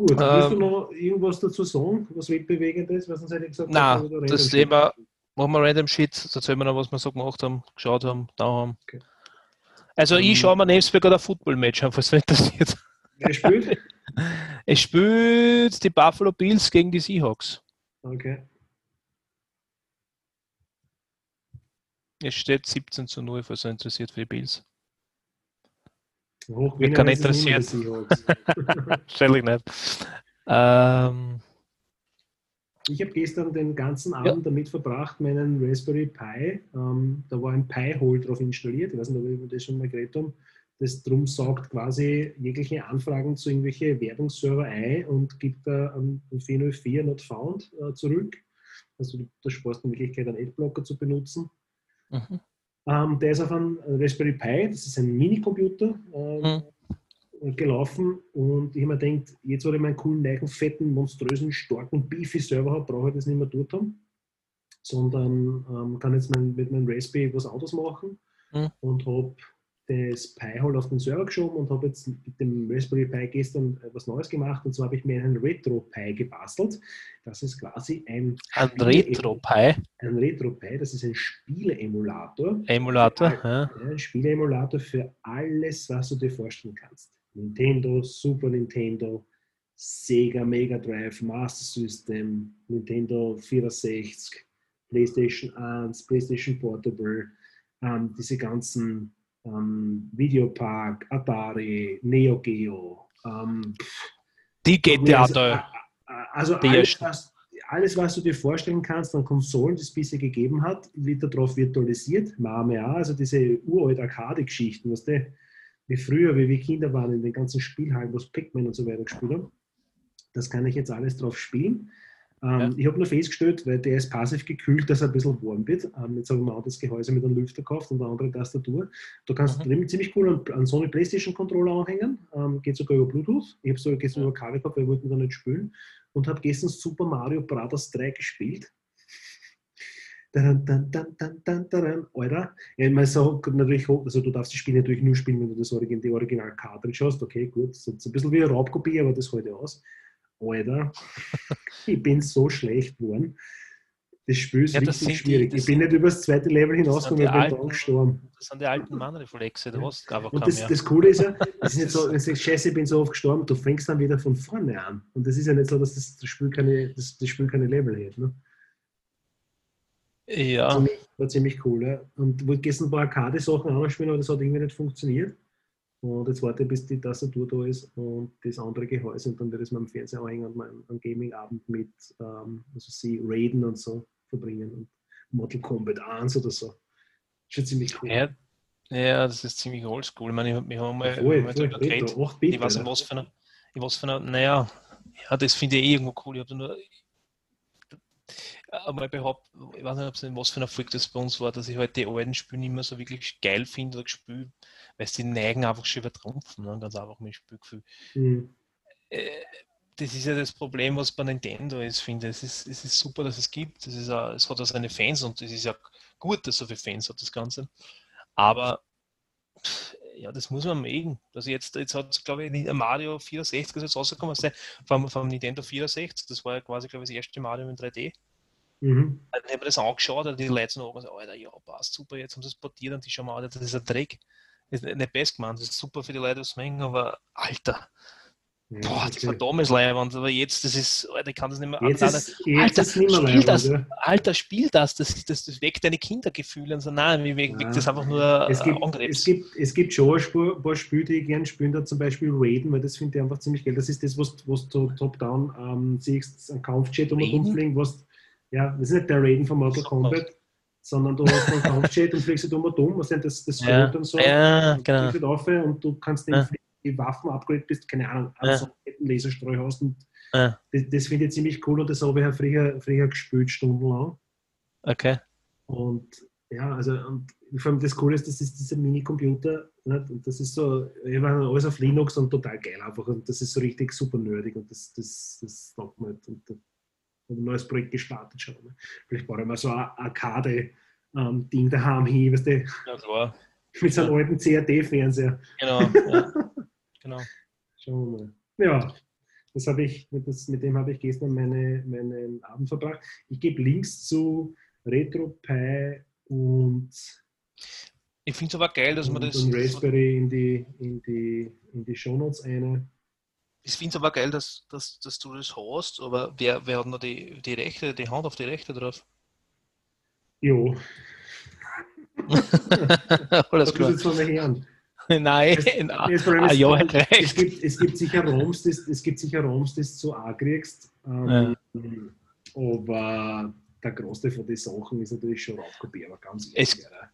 Gut, Ähm, willst du noch irgendwas dazu sagen, was weltbewegendes, was hätte gesagt Nein, das random Thema, machen wir Random Shit, erzählen wir noch, was wir so gemacht haben, geschaut haben, da haben. Okay. Also Ähm, ich schaue mir nebenbei gerade ein Football-Match an, falls es interessiert. Wer spielt? Es spielt die Buffalo Bills gegen die Seahawks. Okay. Es steht 17 zu 0, falls es interessiert für die Bills. Hochgewinner kann interessiert. Stell nicht. Ähm, Ich habe gestern den ganzen Abend damit verbracht, meinen Raspberry Pi, ähm, da war ein Pi-Hole drauf installiert, ich weiß nicht, ob wir über das schon mal geredet haben, das drum saugt quasi jegliche Anfragen zu irgendwelche Werbungsserver ein und gibt da ein 404 not found äh, zurück. Also sparst du die Möglichkeit, einen Adblocker zu benutzen. mhm. Ähm, der ist auf einem Raspberry Pi, das ist ein Minicomputer, äh, gelaufen. Und ich habe mir gedacht, jetzt, wo ich meinen coolen, neuen, fetten, monströsen, starken Beefy-Server habe, brauche ich das nicht mehr dort haben, sondern ähm, kann jetzt mein, mit meinem Raspberry was anderes machen. Mhm. und habe das Pi halt auf den Server geschoben und habe jetzt mit dem Raspberry Pi gestern äh, was Neues gemacht und zwar habe ich mir einen Retro-Pi gebastelt. Das ist quasi ein, Ein Spiele- Retro-Pi, ein Retro-Pi, das ist ein Spiele-Emulator. Emulator. Ja. Ja, ein Spieleemulator für alles, was du dir vorstellen kannst. Nintendo, Super Nintendo, Sega Mega Drive, Master System, Nintendo 64, PlayStation 1, PlayStation Portable, ähm, diese ganzen ähm, Videopark, Atari, Neo Geo. Ähm, Die geht ja also, da. äh, also Die alles was, alles, was du dir vorstellen kannst an Konsolen, die es bisher gegeben hat, wird darauf virtualisiert. Mame also diese uralt Arcade-Geschichten, weißt du, wie früher, wie wir Kinder waren in den ganzen Spielhallen, wo es Pac-Man und so weiter gespielt haben. Das kann ich jetzt alles drauf spielen. Ähm, Ja. Ich habe nur festgestellt, weil der ist passiv gekühlt, dass er ein bisschen warm wird. Ähm, jetzt habe ich mir auch das Gehäuse mit einem Lüfter gekauft und eine andere Tastatur. Du kannst Mhm. drin ziemlich cool einen, einen Sony Playstation Controller anhängen. Ähm, geht sogar über Bluetooth. Ich habe sogar gestern über Kabel gehabt, weil ich wollte mir da nicht spielen. Und habe gestern Super Mario Bros. 3 gespielt. Dann, dann, dann, dann, dann, dann, Alter. Ja, ich meine, so, natürlich, also du darfst die Spiele natürlich nur spielen, wenn du das Original, die Original Cartridge hast. Okay, gut. Das ist ein bisschen wie eine Raubkopie, aber das halte ich aus. Alter, ich bin so schlecht geworden. Das Spiel ist Ja, das richtig die- schwierig. das ich bin nicht über das zweite Level hinausgekommen, die ich bin da alten- gestorben. Das sind die alten Mannreflexe, du hast einfach Und das, das Coole ist ja, das ist nicht so, wenn du sagst, Scheiße, ich bin so oft gestorben, du fängst dann wieder von vorne an. Und das ist ja nicht so, dass das, das, Spiel, keine, das, das Spiel keine Level hat. Ne? Ja, Ziemlich, war ziemlich cool. Ja. Und wollte gestern ein paar Arcade-Sachen anspielen, aber das hat irgendwie nicht funktioniert. Und jetzt warte ich, bis die Tastatur da ist und das andere Gehäuse und dann werde ich es mal am Fernseher anhängen und mal einen Gaming-Abend mit, ähm, also sie Raiden und so verbringen und Mortal Kombat 1 oder so. Schon ziemlich cool. Ja, ja, das ist ziemlich oldschool. Ich meine, wir haben mal, Voll, mal voll, Retro, geredet. 8 Bit, Ich weiß nicht, was für eine, ich was für eine, naja, ja, das finde ich eh irgendwo cool. Ich habe nur einmal behauptet, ich weiß nicht, ob es in was für ein Erfolg das bei uns war, dass ich halt die alten Spiele nicht mehr so wirklich geil finde oder gespielt, weil sie neigen einfach schon übertrumpfen, ne? ganz einfach mit Spielgefühl. Mhm. Äh, das ist ja das Problem, was bei Nintendo ist, finde ich. Es ist, es ist super, dass es gibt. Es, ist auch, es hat auch seine Fans und es ist ja gut, dass so viele Fans hat, das Ganze. Aber ja, das muss man mögen. Also jetzt, jetzt hat es, glaube ich, ein Mario 64 ist jetzt rausgekommen, also vom, vom Nintendo 64. Das war ja quasi, glaube ich, das erste Mario in 3D. Mhm. Dann haben wir das angeschaut und die Leute so, Alter, ja, passt super, jetzt haben sie es portiert und die schauen mal, das ist ein Dreck. Das ist nicht best gemeint, das ist super für die Leute, was mengen, aber Alter, Ja, boah, die okay. verdammt Leibwand, aber jetzt, das ist, Alter, ich kann das nicht mehr Jetzt Alter, ist, jetzt Alter, spiel das. ja. Alter, spiel das, das, das, das weckt deine Kindergefühle und so, nein, mir weckt Ja. das einfach nur Es äh, gibt, Angriffs. es, gibt, es gibt schon ein paar Spiele, die ich gerne spielen, da zum Beispiel Raiden, weil das finde ich einfach ziemlich geil. Das ist das, was, du top-down ähm, siehst, ein Kampfjet um rumfliegen, was, ja, das ist nicht der Raiden von Mortal Kombat, sondern du hast einen Kampfjet und fliegst halt um und um, was sind das, das ja, und so. ja, und genau. fliegst halt auf und du kannst den Ja. Fliegen, die Waffen upgrade bist, keine Ahnung, Ja. also einen Laserstrahl hast und Ja. das, das finde ich ziemlich cool und das habe ich ja früher, früher gespielt, stundenlang. Okay. Und ja, also und vor allem das Coole ist, das ist dieser Minicomputer. Nicht? Und das ist so, ich meine, alles auf Linux und total geil einfach. Und das ist so richtig super nerdig und das, das, das taugt mir nicht. Und ein neues Projekt gestartet schon. Ne? Vielleicht baue ich mal so ein Arcade-Ding daheim hin, weißt du, Ja, klar. mit so einem alten CRT-Fernseher. Genau. Ja. genau. Schauen wir mal. Ja, das habe ich, mit, das, mit dem habe ich gestern meine, meinen Abend verbracht. Ich gebe Links zu RetroPie und Ich finde es aber geil, dass man das. und Raspberry in die, in die, in die Shownotes eine. Ich finde es aber geil, dass, dass, dass du das hast, aber wer, wer hat noch die, die Rechte, die Hand auf die Rechte drauf? Jo, Alles das klar. jetzt von mir hören. Nein, Das- nein. Das Problem Ah, ist, ja, es, gibt, es gibt sicher ROMs, das, es gibt sicher ROMs, das du auch kriegst. Ähm, Aber der Großteil von den Sachen ist natürlich schon raufkopierbar, ganz Es- ehrlich. ja.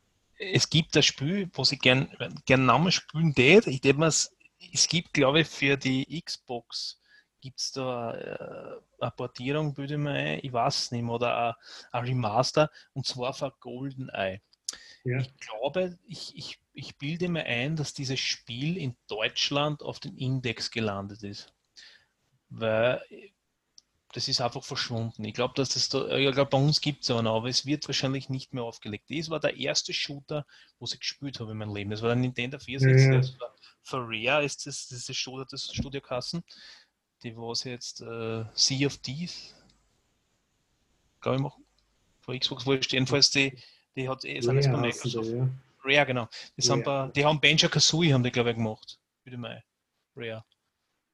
es gibt ein Spiel, was ich gern, gern nochmal spielen tät. Ich tät mir's- es gibt, glaube ich, für die Xbox gibt es da äh, eine Portierung, würde ich mal ein, ich weiß es nicht mehr, oder ein, Remaster, und zwar für GoldenEye. Ja. Ich glaube, ich, ich, ich bilde mir ein, dass dieses Spiel in Deutschland auf den Index gelandet ist. Weil das ist einfach verschwunden. Ich glaube, dass das da, ich glaub, bei uns gibt es einen, aber es wird wahrscheinlich nicht mehr aufgelegt. Das war der erste Shooter, was ich gespielt habe in meinem Leben. Das war der Nintendo 64. Ja, ja. Das war für Rare ist das, das ist das Studio, das Studio Kassen. Die was jetzt äh, Sea of Thieves, glaube ich, machen. Von Xbox wurscht. Jedenfalls die, die hat eh, sind jetzt bei du da, Microsoft. ja. Rare, genau. Die, Rare. bei, die haben Banjo Kazooie, haben die, glaube ich, gemacht. Bitte mal. Rare.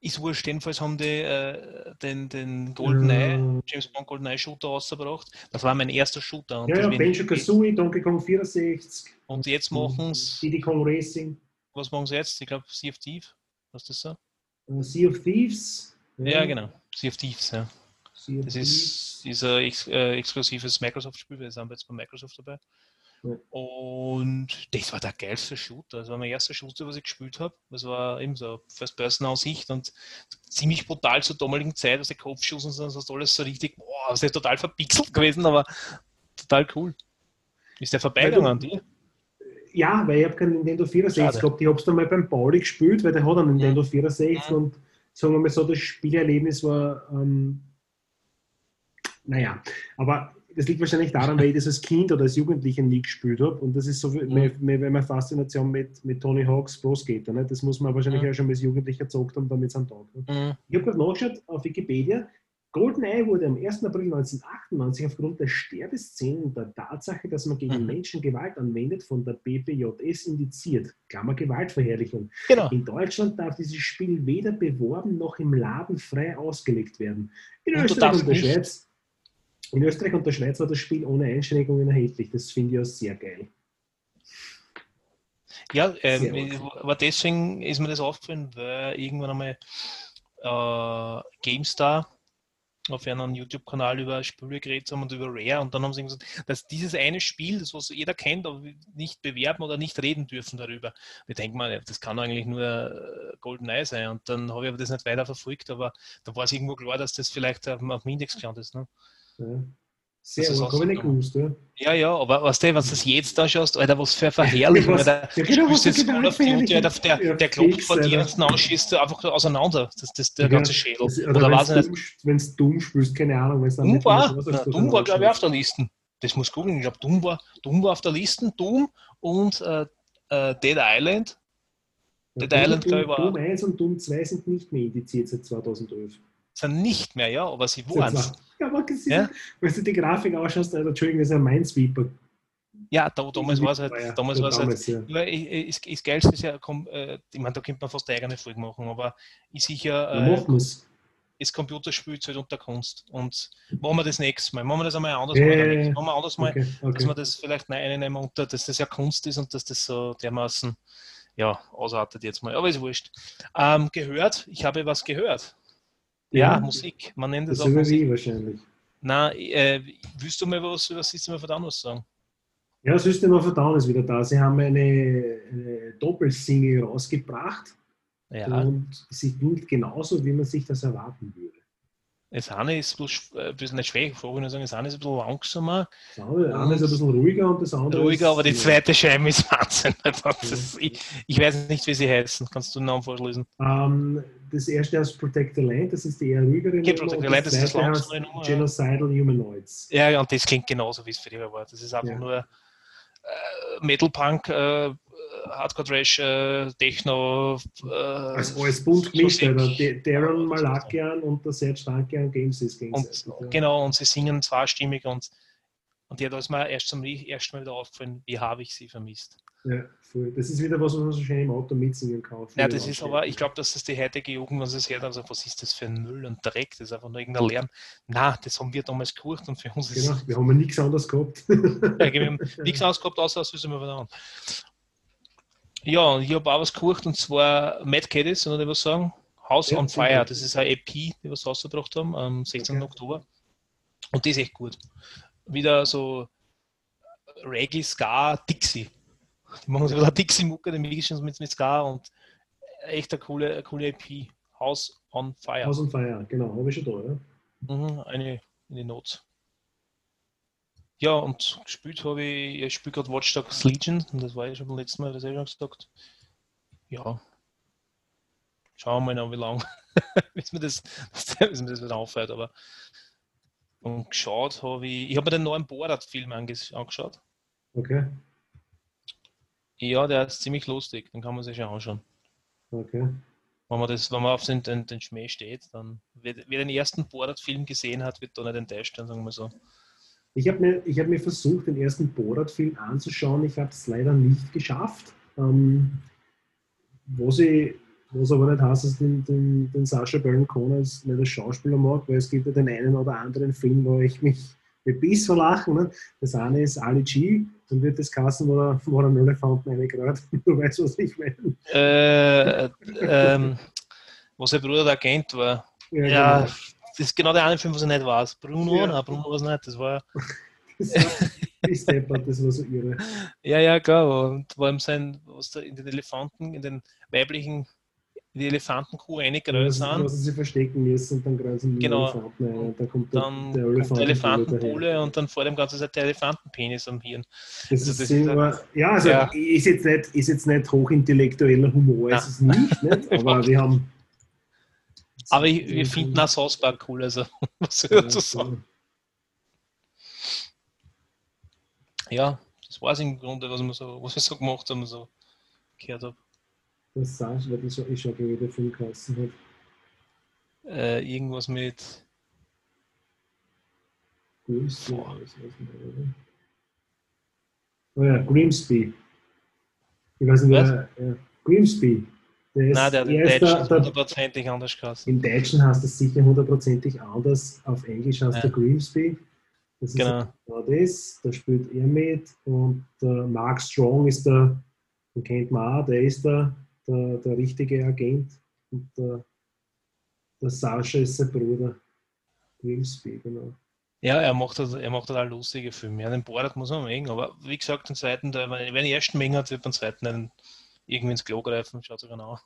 Ist wurscht, jedenfalls haben die äh, den, den GoldenEye, Ja. James Bond GoldenEye Shooter rausgebracht. Das war mein erster Shooter. Und, Ja, ja, Banjo Kazooie, Donkey Kong 64, und jetzt machen sie, Diddy Kong Racing, was machen sie jetzt? Ich glaube, Sea of Thieves. Was ist das so? äh, Sea of Thieves. Ja, genau. Sea of Thieves, ja. Of Das ist dieser ex äh, exklusives Microsoft-Spiel, wir sind jetzt bei Microsoft dabei. Ja. Und das war der geilste Shooter. Das war mein erster Shooter, was ich gespielt habe. Das war eben so First-Person-Aussicht und ziemlich brutal zur damaligen Zeit, also Kopfschuss und so, das ist alles so richtig, boah, das ist total verpixelt gewesen, aber total cool. Ist der vorbeigegangen an dir? Ja, weil ich habe keinen Nintendo 64 Schade. gehabt. Ich habe es dann mal beim Pauli gespielt, weil der hat einen Nintendo 64 Mhm. und sagen wir mal so, das Spielerlebnis war, ähm, naja, aber das liegt wahrscheinlich daran, weil ich das als Kind oder als Jugendlicher nie gespielt habe und das ist so wie- Mhm. meine, meine, Faszination mit, mit Tony Hawk's Pro Skater. Ne? Das muss man wahrscheinlich Mhm. ja schon als Jugendlicher gezockt haben, damit es am Tag. Ne? Mhm. Ich habe gerade nachgeschaut auf Wikipedia. GoldenEye wurde am 1. April 1998 aufgrund der Sterbeszenen und der Tatsache, dass man gegen Mhm. Menschen Gewalt anwendet, von der BPJS indiziert. Klammer Gewaltverherrlichung. Genau. In Deutschland darf dieses Spiel weder beworben noch im Laden frei ausgelegt werden. In Und Österreich und der nicht- Schweiz. In Österreich und der Schweiz war das Spiel ohne Einschränkungen erhältlich. Das finde ich ja sehr geil. Ja, ähm, aber deswegen ist mir das aufgefallen, weil irgendwann einmal äh, GameStar auf einem YouTube-Kanal über Spiele geredet haben und über Rare und dann haben sie gesagt, dass dieses eine Spiel, das was jeder kennt, aber nicht bewerben oder nicht reden dürfen darüber. Wir denken mal, das kann eigentlich nur äh, GoldenEye sein und dann habe ich aber das nicht weiter verfolgt, aber da war es irgendwo klar, dass das vielleicht auf dem Index gelandet ist. Ne? Ja. Sehr Das gut, habe ich nicht gewusst. Ja. Ja, ja, aber weißt du, wenn du das jetzt anschaust, Alter, was für eine Verherrlichung, Was- Alter. ja, genau, Du was jetzt Duty, Alter, der, Ja, der Klopf vor dir Alter. und dann schießt du einfach auseinander, das, das, der Ja, ganze Schädel. Das- Oder, weiß ich nicht, dumm, wenn es dumm spielst, keine Ahnung, wenn es dann Doom nicht war, so na, Doom war, glaube ich, auf der Liste. Das muss googeln. Ich glaube, Doom war, Doom war auf der Liste. Doom und äh, äh, Dead Island. Ja, Dead Island, glaube ich, war- Doom 1 und Doom 2 sind nicht mehr indiziert seit 2011. Sind nicht mehr, ja, aber sie waren Ja, aber das ist, Ja. wenn du die Grafik ausschaust, Alter, Entschuldigung, das ist ein Minesweeper. Ja, da, damals war es halt, Ja, damals ja, war es halt, ja. ja, ich- ich- ist, ist geilste ist ja, komm, äh, ich meine, da könnte man fast eine eigene Folge machen, aber ich sicher, Ja, äh, machen wir's. ist Computerspielzeug unter Kunst. Und machen wir das nächstes Mal. Machen wir das einmal anders Ja, mal. ja, ja. Machen wir anders mal, Okay, dass okay. wir das vielleicht einnehmen unter, dass das ja Kunst ist und dass das so dermaßen, ja, ausartet jetzt mal. Aber ist wurscht. Ähm, gehört, ich habe was gehört. Ja, Musik. Man nennt Das es auch Musik. wahrscheinlich. Na, äh, willst du mal was über System of a Down was sagen? Ja, System of a Down ist wieder da. Sie haben eine, eine Doppelsingle rausgebracht Ja, und sie klingt genauso, wie man sich das erwarten würde. das eine ist bloß, äh, ein bisschen nicht schwächer, ich würde sagen, das eine ist ein bisschen langsamer, Das andere eine ist ein bisschen ruhiger und das andere ruhiger, aber die ja. zweite Scheibe ist Wahnsinn. Das ist, ich, ich weiß nicht, wie sie heißen. Kannst du den Namen vorlesen? Ähm, das erste heißt Protect the Land, das ist die eher ruhigere Okay, Nummer, Protect the Land, das ist das Nummer, ja. Genocidal Humanoids. Ja, ja, und das klingt genauso, wie es früher war. Das ist einfach Ja. nur äh, Metal Punk, äh, Hardcore Trash, äh, Techno. Äh, Also alles bunt gemischt, Musik. Alter. D- Darren Malakian und der Serge Dankian Games ist gegenseitig. und, ja. genau, und sie singen zweistimmig und, und ja, da ist mir erst zum ersten Mal wieder aufgefallen, wie habe ich sie vermisst. Ja, voll. Das ist wieder was, was man so schön im Auto mitsingen kann. Ja, das ist aber, ich glaube, dass das die heutige Jugend, sie es hört, also, was ist das für ein Müll und Dreck, das ist einfach nur irgendein Lärm. Na, das haben wir damals gekocht und für uns ist Genau, wir haben nichts anderes gehabt. Ja, wir haben nichts ausgehabt, außer das wissen wir verdammt. Ja, und ich habe auch was gekocht und zwar Mad Caddies, oder was sagen? House Ja, on. Fire, das ist eine EP, die wir so rausgebracht haben am 16. Okay. Oktober. Und die ist echt gut. Wieder so Reggae, Ska, Dixie. Die machen so eine Dixie-Mucke, die mischen mit, mit Ska und echt eine coole, eine coole EP. House on Fire. Haus und Feier, genau, habe ich schon da, ja. Mhm, eine in die Notes. Ja, und gespielt habe ich, ich spiele gerade Watch Dogs Legion, und das war ja schon beim letzten Mal, das habe ich schon gesagt. Ja. Schauen wir mal noch, wie lange, bis mir das, bis mir das wieder aufhört, aber. Und geschaut habe ich, ich habe mir den neuen Borat-Film anges angeschaut. Okay, Ja, der ist ziemlich lustig, den kann man sich schon anschauen. okay. Wenn man, das, wenn man auf den, den, den Schmäh steht, dann, wer, wer den ersten Borat-Film gesehen hat, wird da nicht enttäuscht sein, sagen wir so. Ich habe mir, ich hab mir versucht, den ersten Borat-Film anzuschauen. Ich habe es leider nicht geschafft. Ähm, was, ich, was aber nicht heißt, dass ich den, den, den Sascha Baron Cohen als nicht als Schauspieler mag, weil es gibt ja den einen oder anderen Film, wo ich mich bebiss vor Lachen. Ne? Das eine ist Ali G, dann wird das Kassen, wo er, wo er einen Elefanten reingerät. Du weißt, was ich meine. äh, ähm, wo sein Bruder der Agent war. Ja, genau. das ist genau der eine Film, was ich nicht weiß. Bruno, Ja. nein, Bruno war es nicht. Das war, Das war, das war so irre. ja, ja, klar. Und vor allem sein, was da in den Elefanten, in den weiblichen, die Elefantenkuh reingerollt Was, sind. was sie verstecken müssen und dann greifen die Genau. Elefanten ein. Und dann kommt der, Dann der kommt der daher. Elefantenbulle und dann vor dem ganzen Zeit der Elefantenpenis am Hirn. Das Also ist das ist aber, ja, also Ja. Ist, jetzt nicht, ist jetzt nicht hochintellektueller Humor, Na. ist es nicht, nicht, aber wir haben. Aber ich, wir finden auch South Park cool, also was soll ich dazu sagen? Ja, das war es im Grunde, was wir so, was wir so gemacht haben, so gehört habe. Das sagst du, weil ich schon, wieder Film geheißen hat. Äh, irgendwas mit Grimsby. Was oder? Oh ja, Grimsby. Ich weiß nicht, Was? Ja. Grimsby. Der ist, Nein, der hat er in ist der, der, hundertprozentig anders geheißen. Im Deutschen heißt das sicher hundertprozentig anders. Auf Englisch heißt Ja. der Grimsby. Das ist Genau. genau das. Da spielt er mit. Und der Mark Strong ist der, Den kennt man auch, der ist der, der, der richtige Agent. Und der, der Sascha ist sein Bruder. Wilsby, genau. Ja, er macht, das, er macht total lustige Filme. Ja, den Borat muss man mögen, aber wie gesagt, den zweiten, der, wenn den ersten Menge hat, wird beim zweiten einen irgendwie ins Klo greifen, schaut sogar genau.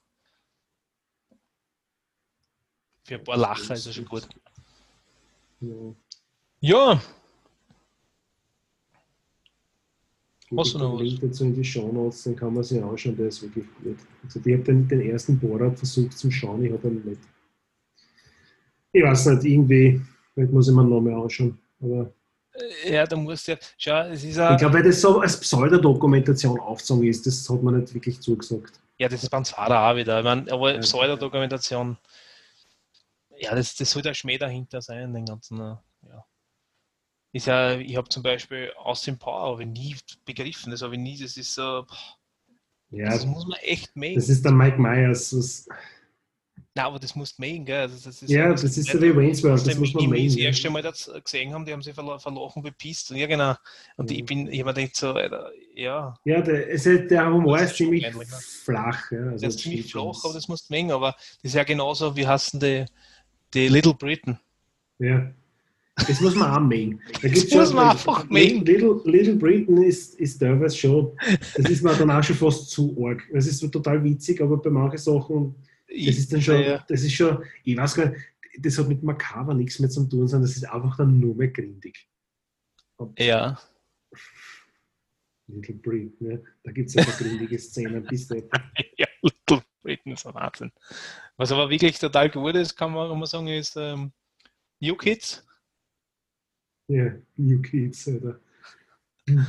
Für ein paar Lacher ist er schon gut. Ja. Ja, Gut, Hast du noch? Link dazu in die Show Notes, den kann man sich anschauen, der ist wirklich gut. Also ich habe den, den ersten Borat versucht zum Schauen, ich habe ihn nicht. Ich weiß nicht, irgendwie, vielleicht muss ich mir noch mehr anschauen. Aber ja, da musst du ja, schau, es ist ich glaube, weil das so als Pseudodokumentation aufgezogen ist, das hat man nicht wirklich zugesagt. ja, das ist beim Zara auch wieder. Ich meine, aber Ja. Pseudodokumentation, ja, das, das soll der Schmäh dahinter sein, den ganzen, äh. Ist ja, ich habe zum Beispiel Austin Power habe ich nie begriffen, das habe ich nie, das ist so, boah, Ja, das muss man echt mögen. das ist der Mike Myers. Das, Nein, aber das musst du mögen, gell? Also das ist ja, das ist so wie Wayne's World, das muss man Mouse das mögen. erste Mal das gesehen haben, die haben sich verlo verlochen bepisst. Und ja, genau. Und Mhm. ich bin, ich habe mir gedacht, so, Alter, ja, Ja, der, es ist, der Humor ist ist ziemlich ähnlich, ne? flach. Ja, also das ist ziemlich flach, aber das musst du mengen. Aber das ist ja genauso, wie heißen die, die Little Britain. Ja. Das muss man auch mengen. Da Das muss man einfach mengen. Little, Little Britain ist, ist teilweise schon, das ist mir dann auch schon fast zu arg. Das ist total witzig, aber bei manchen Sachen, das ist dann schon, das ist schon, ich weiß gar nicht, das hat mit Makaber nichts mehr zu tun, sondern das ist einfach dann nur mehr grindig. ja. Little Britain, ja. da gibt es ja grindige Szenen bis dahin. ja, Little Britain ist ein Wahnsinn. Was aber wirklich total gut ist, kann man, kann man sagen, ist ähm, New Kids. Ja, New Kids, Alter. New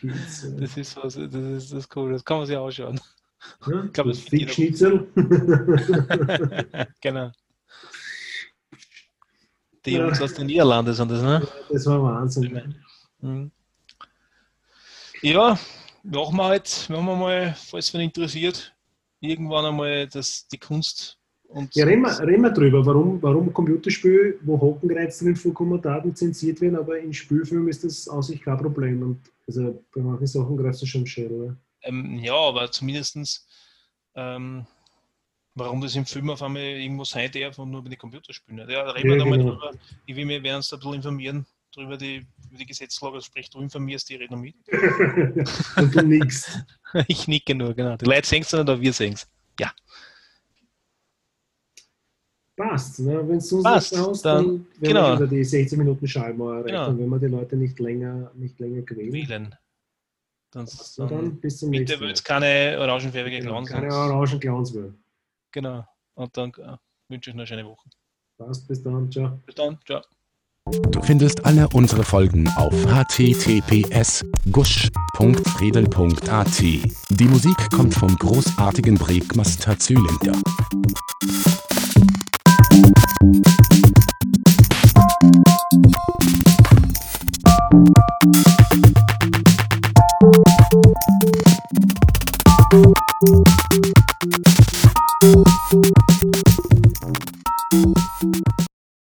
Kids. Ja. Das ist was, das ist das ist cool, das kann man sich anschauen. Ja, Ich glaube, das Fickschnitzel. genau. Die Ja. Jungs aus den Niederlanden sind das, ne? das war Wahnsinn. Mhm. Ja, machen wir halt, machen wir mal, falls wen interessiert, irgendwann einmal das, die Kunst und Ja, reden wir, reden wir drüber, warum, warum Computerspiele, wo Hakenreiz drin vorkommen, Daten zensiert werden, aber in Spielfilmen ist das aus sich kein Problem. Und also bei manchen Sachen greifst du schon ja. ähm, ja, aber zumindestens ähm, warum das im Film auf einmal irgendwo sein darf und nur über die Computerspiele. nicht. Ja, reden Ja, wir da mal genau. drüber. Ich will mir werden uns da ein bisschen informieren drüber die, über die Gesetzlage, sprich, du informierst die reden noch mit. Und du nix. ich nicke nur, genau. Die Leute sehen es nicht, aber wir sehen es. Passt. Ne? Wenn du Passt, nichts hast, dann- dann werden genau. wir die 16 Minuten Schallmauer erreicht, Genau. wenn wir die Leute nicht länger, nicht länger quälen. Wählen. Dann, Na dann, dann bis zum bitte nächsten Mal. es keine orangenfarbige Genau, Clowns. keine orangen Clowns mehr. Genau. Und dann äh, wünsche ich noch eine schöne Woche. Passt, bis dann. Ciao. Bis dann. Ciao. Du findest alle unsere Folgen auf https gusch.redel.at. Die Musik kommt vom großartigen Breakmaster Zylinder.